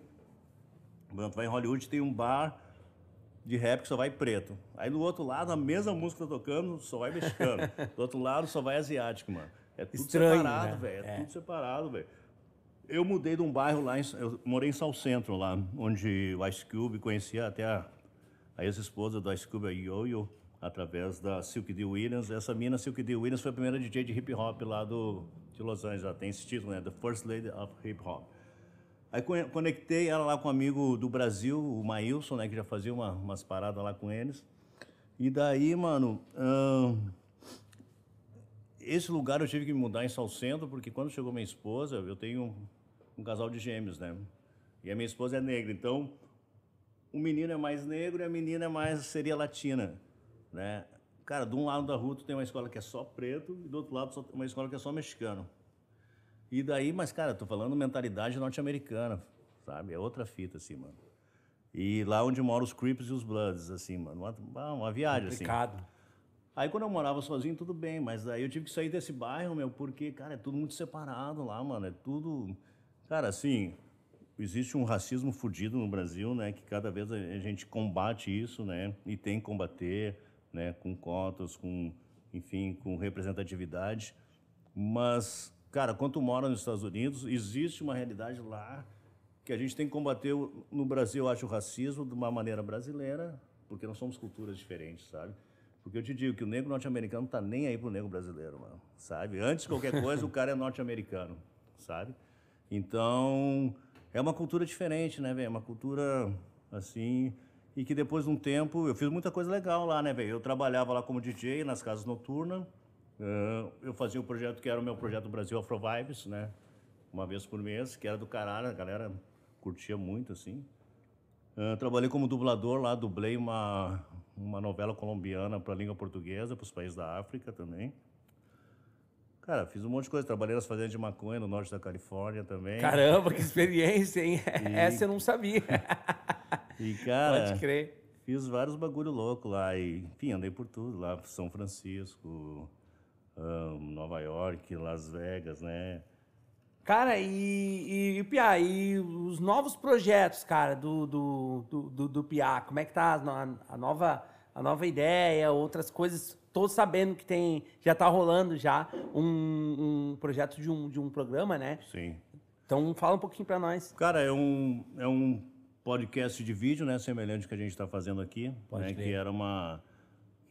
tu vai em Hollywood, tem um bar de rap que só vai preto. Aí do outro lado, a mesma música que tá tocando, só vai mexicano. do outro lado, só vai asiático, mano. É tudo Estranho, separado, né? velho. É, é, tudo separado, velho. Eu mudei de um bairro lá, em, eu morei em South Central, lá, onde o Ice Cube conhecia até a a ex-esposa do Ice Cube, a Yo-Yo, através da Silk D. Williams. Essa mina, Silk D. Williams, foi a primeira DJ de hip hop lá do, de Los Angeles. Ela tem esse título, né? The First Lady of Hip Hop. Aí conectei ela lá com um amigo do Brasil, o Maílson, né? Que já fazia uma, umas paradas lá com eles. E daí, mano, hum, esse lugar eu tive que me mudar em Sal Centro, porque quando chegou minha esposa, eu tenho um, um casal de gêmeos, né? E a minha esposa é negra, então o menino é mais negro e a menina é mais seria latina, né? Cara, de um lado da rua tu tem uma escola que é só preto e do outro lado uma escola que é só mexicano. E daí, mas cara, tô falando mentalidade norte-americana, sabe? É outra fita assim, mano. E lá onde moram os Crips e os Bloods, assim, mano, uma, uma viagem assim. Complicado. assim. Aí quando eu morava sozinho, tudo bem, mas daí eu tive que sair desse bairro, meu, porque, cara, é tudo muito separado lá, mano. É tudo. Cara, assim, existe um racismo fudido no Brasil, né? Que cada vez a gente combate isso, né? E tem que combater, né? Com cotas, com, enfim, com representatividade. Mas, cara, quando tu mora nos Estados Unidos, existe uma realidade lá que a gente tem que combater. No Brasil, eu acho o racismo de uma maneira brasileira, porque nós somos culturas diferentes, sabe? Porque eu te digo que o negro norte-americano não tá nem aí pro negro brasileiro, mano, sabe? Antes de qualquer coisa, o cara é norte-americano, sabe? Então, é uma cultura diferente, né, velho? É uma cultura assim. E que depois de um tempo, eu fiz muita coisa legal lá, né, velho? Eu trabalhava lá como DJ nas casas noturnas. Eu fazia um projeto que era o meu projeto Brasil Afro Vibes, né? Uma vez por mês, que era do caralho, a galera curtia muito, assim. Uh, trabalhei como dublador lá, dublei uma, uma novela colombiana para a língua portuguesa, para os países da África também. Cara, fiz um monte de coisa. Trabalhei nas fazendas de maconha no norte da Califórnia também.
Caramba, que experiência, hein? E... Essa eu não sabia.
e, cara, Pode crer. fiz vários bagulho louco lá. E, enfim, andei por tudo lá. São Francisco, Nova York, Las Vegas, né?
Cara, e, e, e Pia, e os novos projetos, cara, do, do, do, do, do Pia, como é que tá a, a, nova, a nova ideia, outras coisas Tô sabendo que tem, já está rolando já um, um, projeto de um, de um programa, né?
Sim.
Então fala um pouquinho para nós.
Cara, é um, é um podcast de vídeo, né? Semelhante que a gente está fazendo aqui, Pode né? Que era uma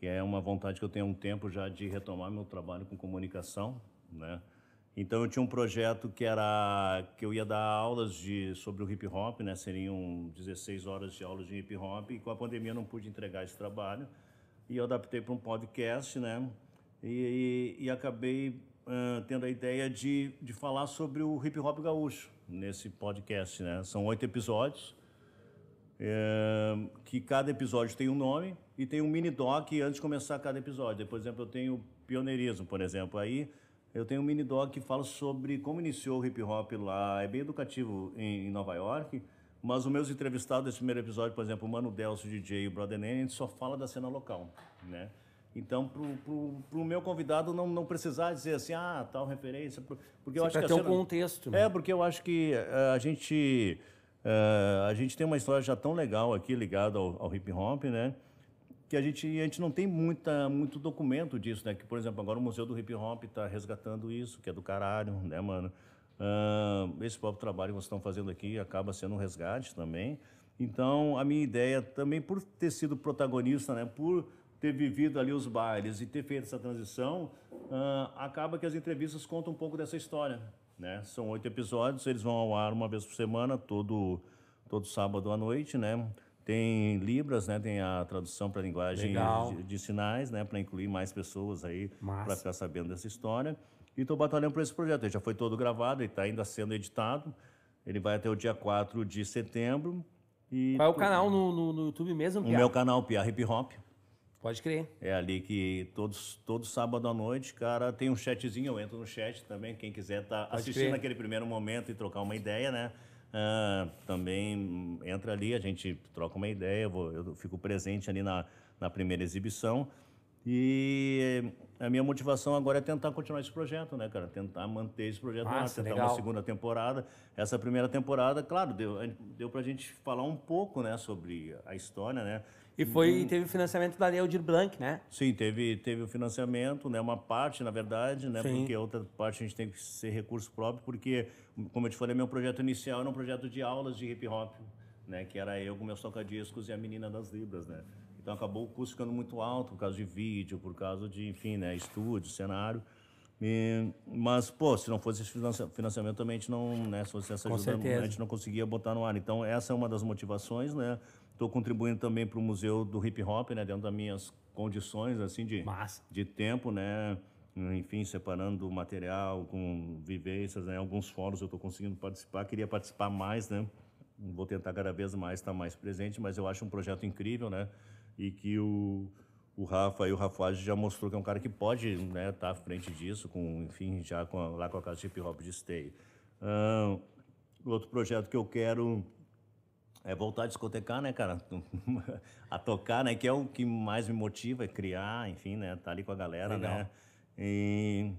que é uma vontade que eu tenho há um tempo já de retomar meu trabalho com comunicação, né? Então eu tinha um projeto que era que eu ia dar aulas de sobre o hip hop, né? Seriam 16 horas de aulas de hip hop e com a pandemia eu não pude entregar esse trabalho e eu adaptei para um podcast, né? E, e, e acabei uh, tendo a ideia de, de falar sobre o hip hop gaúcho nesse podcast, né? São oito episódios. é, que cada episódio tem um nome e tem um mini doc antes de começar cada episódio. Por exemplo, eu tenho pioneirismo, por exemplo. Aí eu tenho um mini doc que fala sobre como iniciou o hip hop lá. É bem educativo em, em Nova York. Mas os meus entrevistados desse primeiro episódio, por exemplo, o Mano Delcio, o DJ e o Brother Nene, a gente só fala da cena local, né? Então, para o meu convidado não, não precisar dizer assim, ah, tal referência, porque eu
Você
acho que
ter
cena...
um contexto, né?
É, porque eu acho que uh, a gente uh, a gente tem uma história já tão legal aqui ligada ao, ao hip hop, né? Que a gente a gente não tem muita muito documento disso, né? Que por exemplo agora o Museu do Hip Hop está resgatando isso, que é do caralho, né, mano? Uh, esse próprio trabalho que vocês estão fazendo aqui acaba sendo um resgate também. Então, a minha ideia também, por ter sido protagonista, né, por ter vivido ali os bailes e ter feito essa transição, uh, acaba que as entrevistas contam um pouco dessa história. Né? São oito episódios, eles vão ao ar uma vez por semana, todo, todo sábado à noite, né? Tem Libras, né? Tem a tradução para linguagem de, de, sinais, né? Para incluir mais pessoas aí, para ficar sabendo dessa história. E estou batalhando por esse projeto. Ele já foi todo gravado, ele está ainda sendo editado. Ele vai até o dia 4 de setembro.
E Qual é o canal no, no, no YouTube mesmo,
Pia? O meu canal, Pia Hip Hop.
Pode crer.
É ali que todos, todo sábado à noite, cara, tem um chatzinho, eu entro no chat também, quem quiser tá Pode assistindo crer. aquele primeiro momento e trocar uma ideia, né? Uh, também entra ali, a gente troca uma ideia, eu, vou, eu fico presente ali na, na primeira exibição. E a minha motivação agora é tentar continuar esse projeto, né, cara? Tentar manter esse projeto Nossa, tentar legal. uma segunda temporada. Essa primeira temporada, claro, deu, deu pra gente falar um pouco, né, sobre a história, né?
E foi, uhum. teve o financiamento da Aldir Blanc, né?
Sim, teve, teve o financiamento, né? Uma parte, na verdade, né? Sim. Porque a outra parte a gente tem que ser recurso próprio, porque, como eu te falei, meu projeto inicial era um projeto de aulas de hip hop, né? Que era eu com meus tocadiscos e a menina das libras, né? Então acabou o custo ficando muito alto por causa de vídeo, por causa de, enfim, né? Estúdio, cenário. E, mas, pô, se não fosse esse financiamento também a gente não, né? Se fosse essa ajuda, a gente não conseguia botar no ar. Então, essa é uma das motivações, né? Estou contribuindo também para o Museu do Hip Hop, né, dentro das minhas condições assim de, de tempo, né? Enfim, separando material com vivências, né? Alguns fóruns eu estou conseguindo participar, queria participar mais, né? Vou tentar cada vez mais estar mais presente, mas eu acho um projeto incrível, né? E que o, o Rafa e o Rafa já mostrou que é um cara que pode estar né, tá à frente disso, com, enfim, já com a, lá com a casa de hip hop de Stay. Uh, outro projeto que eu quero é voltar a discotecar, né, cara? a tocar, né? Que é o que mais me motiva, é criar, enfim, né? Tá ali com a galera, Legal. né? E,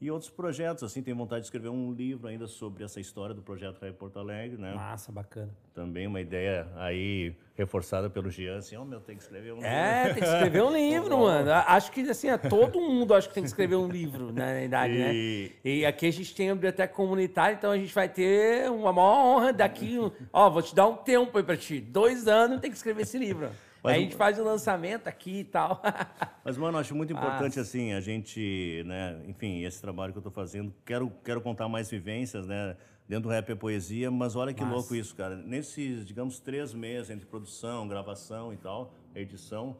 e outros projetos, assim, tenho vontade de escrever um livro ainda sobre essa história do projeto Rei Porto Alegre, né?
Massa, bacana.
Também uma ideia aí reforçada pelo Jean, assim, ó, oh, meu, tem que escrever um
é, livro. É, tem que escrever um livro, mano. Acho que, assim, é, todo mundo acho que tem que escrever um livro, né, na idade, né? e... né? E aqui a gente tem a biblioteca comunitária, então a gente vai ter uma maior honra daqui, ó, vou te dar um tempo aí pra ti, dois anos tem que escrever esse livro. Mas, a gente faz o lançamento aqui e tal.
Mas, mano, acho muito importante, Nossa. assim, a gente, né, enfim, esse trabalho que eu tô fazendo, quero, quero contar mais vivências, né, dentro do rap é poesia, mas olha que Nossa. louco isso, cara. Nesses, digamos, três meses entre produção, gravação e tal, edição,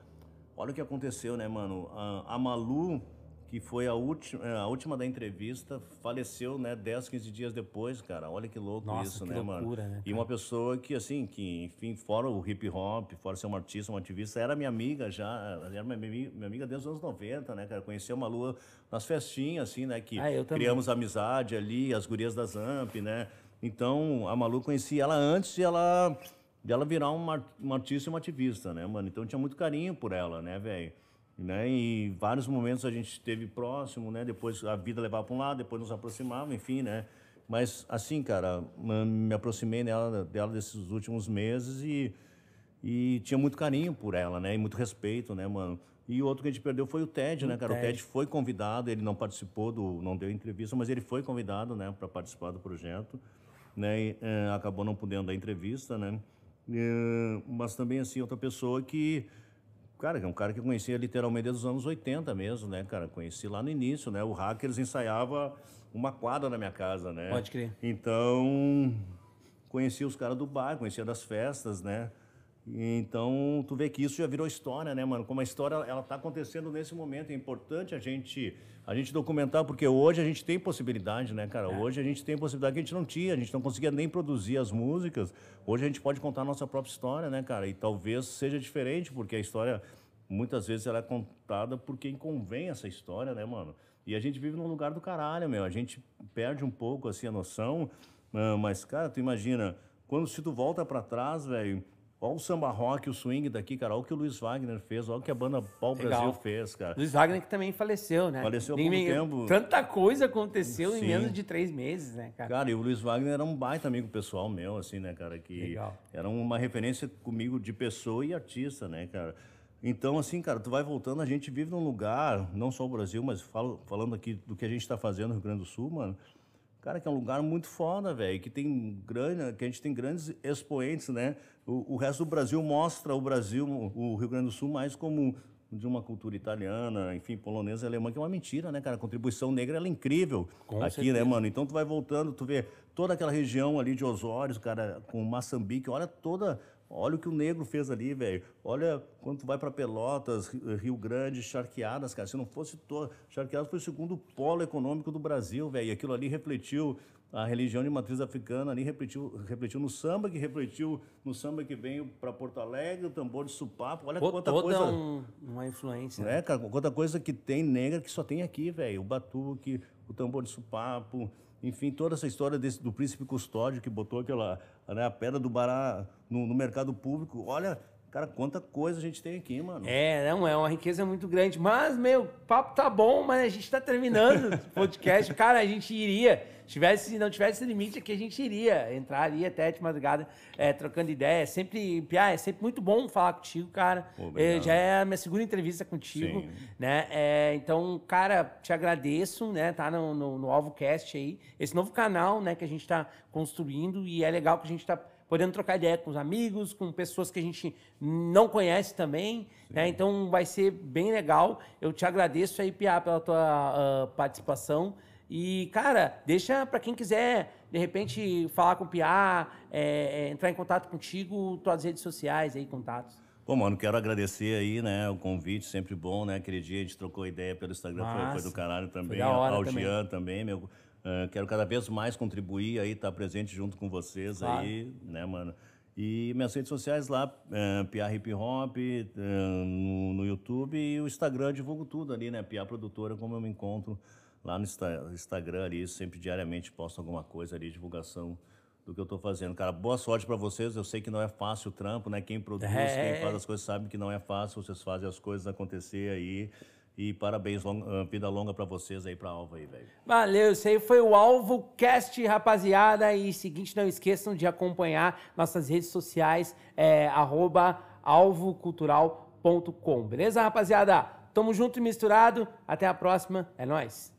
olha o que aconteceu, né, mano? A, a Malu que foi a última, a última da entrevista, faleceu, né, 10, 15 dias depois, cara. Olha que louco Nossa, isso, que né, loucura, mano? Né, e uma pessoa que, assim, que, enfim, fora o hip hop, fora ser uma artista, uma ativista, era minha amiga já, era minha, minha amiga desde os anos 90, né, cara? Conheceu uma lua nas festinhas, assim, né, que ah, criamos amizade ali, as gurias da Zamp, né? Então, a Malu conheci ela antes de ela, de ela virar uma, uma artista e uma ativista, né, mano? Então, tinha muito carinho por ela, né, velho? Né? E vários momentos a gente esteve próximo, né? Depois a vida levava para um lado, depois nos aproximava, enfim, né? Mas assim, cara, me aproximei dela, dela desses últimos meses e, e tinha muito carinho por ela, né? E muito respeito, né, mano? E o outro que a gente perdeu foi o Ted, o né, cara? Ted. O Ted foi convidado, ele não participou do, não deu entrevista, mas ele foi convidado, né, para participar do projeto, né? E, é, acabou não podendo dar entrevista, né? E, mas também assim outra pessoa que Cara, é um cara que eu conhecia literalmente desde os anos 80 mesmo, né, cara? Conheci lá no início, né? O Hackers ensaiava uma quadra na minha casa, né?
Pode crer.
Então, conhecia os caras do bar, conhecia das festas, né? Então, tu vê que isso já virou história, né, mano? Como a história ela tá acontecendo nesse momento, é importante a gente a gente documentar porque hoje a gente tem possibilidade, né, cara? É. Hoje a gente tem possibilidade que a gente não tinha, a gente não conseguia nem produzir as músicas. Hoje a gente pode contar a nossa própria história, né, cara? E talvez seja diferente, porque a história muitas vezes ela é contada por quem convém essa história, né, mano? E a gente vive num lugar do caralho, meu. A gente perde um pouco assim a noção, ah, mas cara, tu imagina, quando se tu volta para trás, velho, Olha o samba rock, o swing daqui, cara. Olha o que o Luiz Wagner fez, olha o que a banda Pau Brasil fez, cara.
Luiz Wagner que também faleceu, né?
Faleceu há pouco tempo.
Tanta coisa aconteceu Sim. em menos de três meses, né, cara?
Cara, e o Luiz Wagner era um baita amigo pessoal meu, assim, né, cara? Que Legal. era uma referência comigo de pessoa e artista, né, cara? Então, assim, cara, tu vai voltando, a gente vive num lugar, não só o Brasil, mas falo, falando aqui do que a gente está fazendo no Rio Grande do Sul, mano. Cara, que é um lugar muito foda, velho, que tem grande, que a gente tem grandes expoentes, né? O, o, resto do Brasil mostra o Brasil, o Rio Grande do Sul, mais como de uma cultura italiana, enfim, polonesa e alemã, que é uma mentira, né, cara? A contribuição negra é incrível Com aqui, certeza. né, mano? Então tu vai voltando, tu vê toda aquela região ali de Osório, cara, com Moçambique, olha toda Olha o que o negro fez ali, velho. Olha quando tu vai para Pelotas, Rio Grande, Charqueadas, cara. Se não fosse todo. Charqueadas foi o segundo polo econômico do Brasil, velho. E aquilo ali refletiu a religião de matriz africana, ali refletiu, refletiu no samba, que refletiu no samba que veio para Porto Alegre, o tambor de supapo. Olha
Pô,
quanta
toda
coisa.
Um, uma influência.
Né, cara? Quanta coisa que tem negra que só tem aqui, velho. O batuque, o tambor de supapo enfim, toda essa história desse, do príncipe custódio que botou aquela né, a pedra do Bará no, no mercado público. Olha, Cara, quanta coisa a gente tem aqui, mano.
É, não, é uma riqueza muito grande. Mas, meu, o papo tá bom, mas a gente tá terminando o podcast. Cara, a gente iria, tivesse, não tivesse limite aqui, a gente iria entrar ali até de madrugada, é, trocando ideia. É sempre, Pia, é sempre muito bom falar contigo, cara. É, já é a minha segunda entrevista contigo, Sim. né? É, então, cara, te agradeço, né? Tá no, no, no AlvoCast aí, esse novo canal, né, que a gente tá construindo e é legal que a gente tá podendo trocar ideia com os amigos, com pessoas que a gente não conhece também. Né? Então vai ser bem legal. Eu te agradeço aí, Pia, pela tua uh, participação. E, cara, deixa para quem quiser, de repente, falar com o Pia, é, é, entrar em contato contigo, tuas redes sociais aí, contatos.
Bom, mano, quero agradecer aí, né, o convite, sempre bom, né? Aquele dia a gente trocou ideia pelo Instagram, foi, foi, do caralho também. Ao também. Jean também, meu Uh, quero cada vez mais contribuir aí, estar tá presente junto com vocês claro. aí, né, mano? E minhas redes sociais lá, uh, Pia Hip Hop, uh, no, no, YouTube e o Instagram, divulgo tudo ali, né? Pia Produtora, como eu me encontro lá no Instagram ali, sempre diariamente posto alguma coisa ali, divulgação do que eu estou fazendo. Cara, boa sorte para vocês. Eu sei que não é fácil o trampo, né? Quem produz, é. quem faz as coisas sabe que não é fácil. Vocês fazem as coisas acontecer aí. E parabéns, long, ah, vida longa para vocês aí, pra Alva aí, velho.
Valeu, isso aí foi o Alvo Cast, rapaziada. E seguinte, não esqueçam de acompanhar nossas redes sociais, é, alvocultural.com. Beleza, rapaziada? Tamo junto e misturado. Até a próxima. É nóis.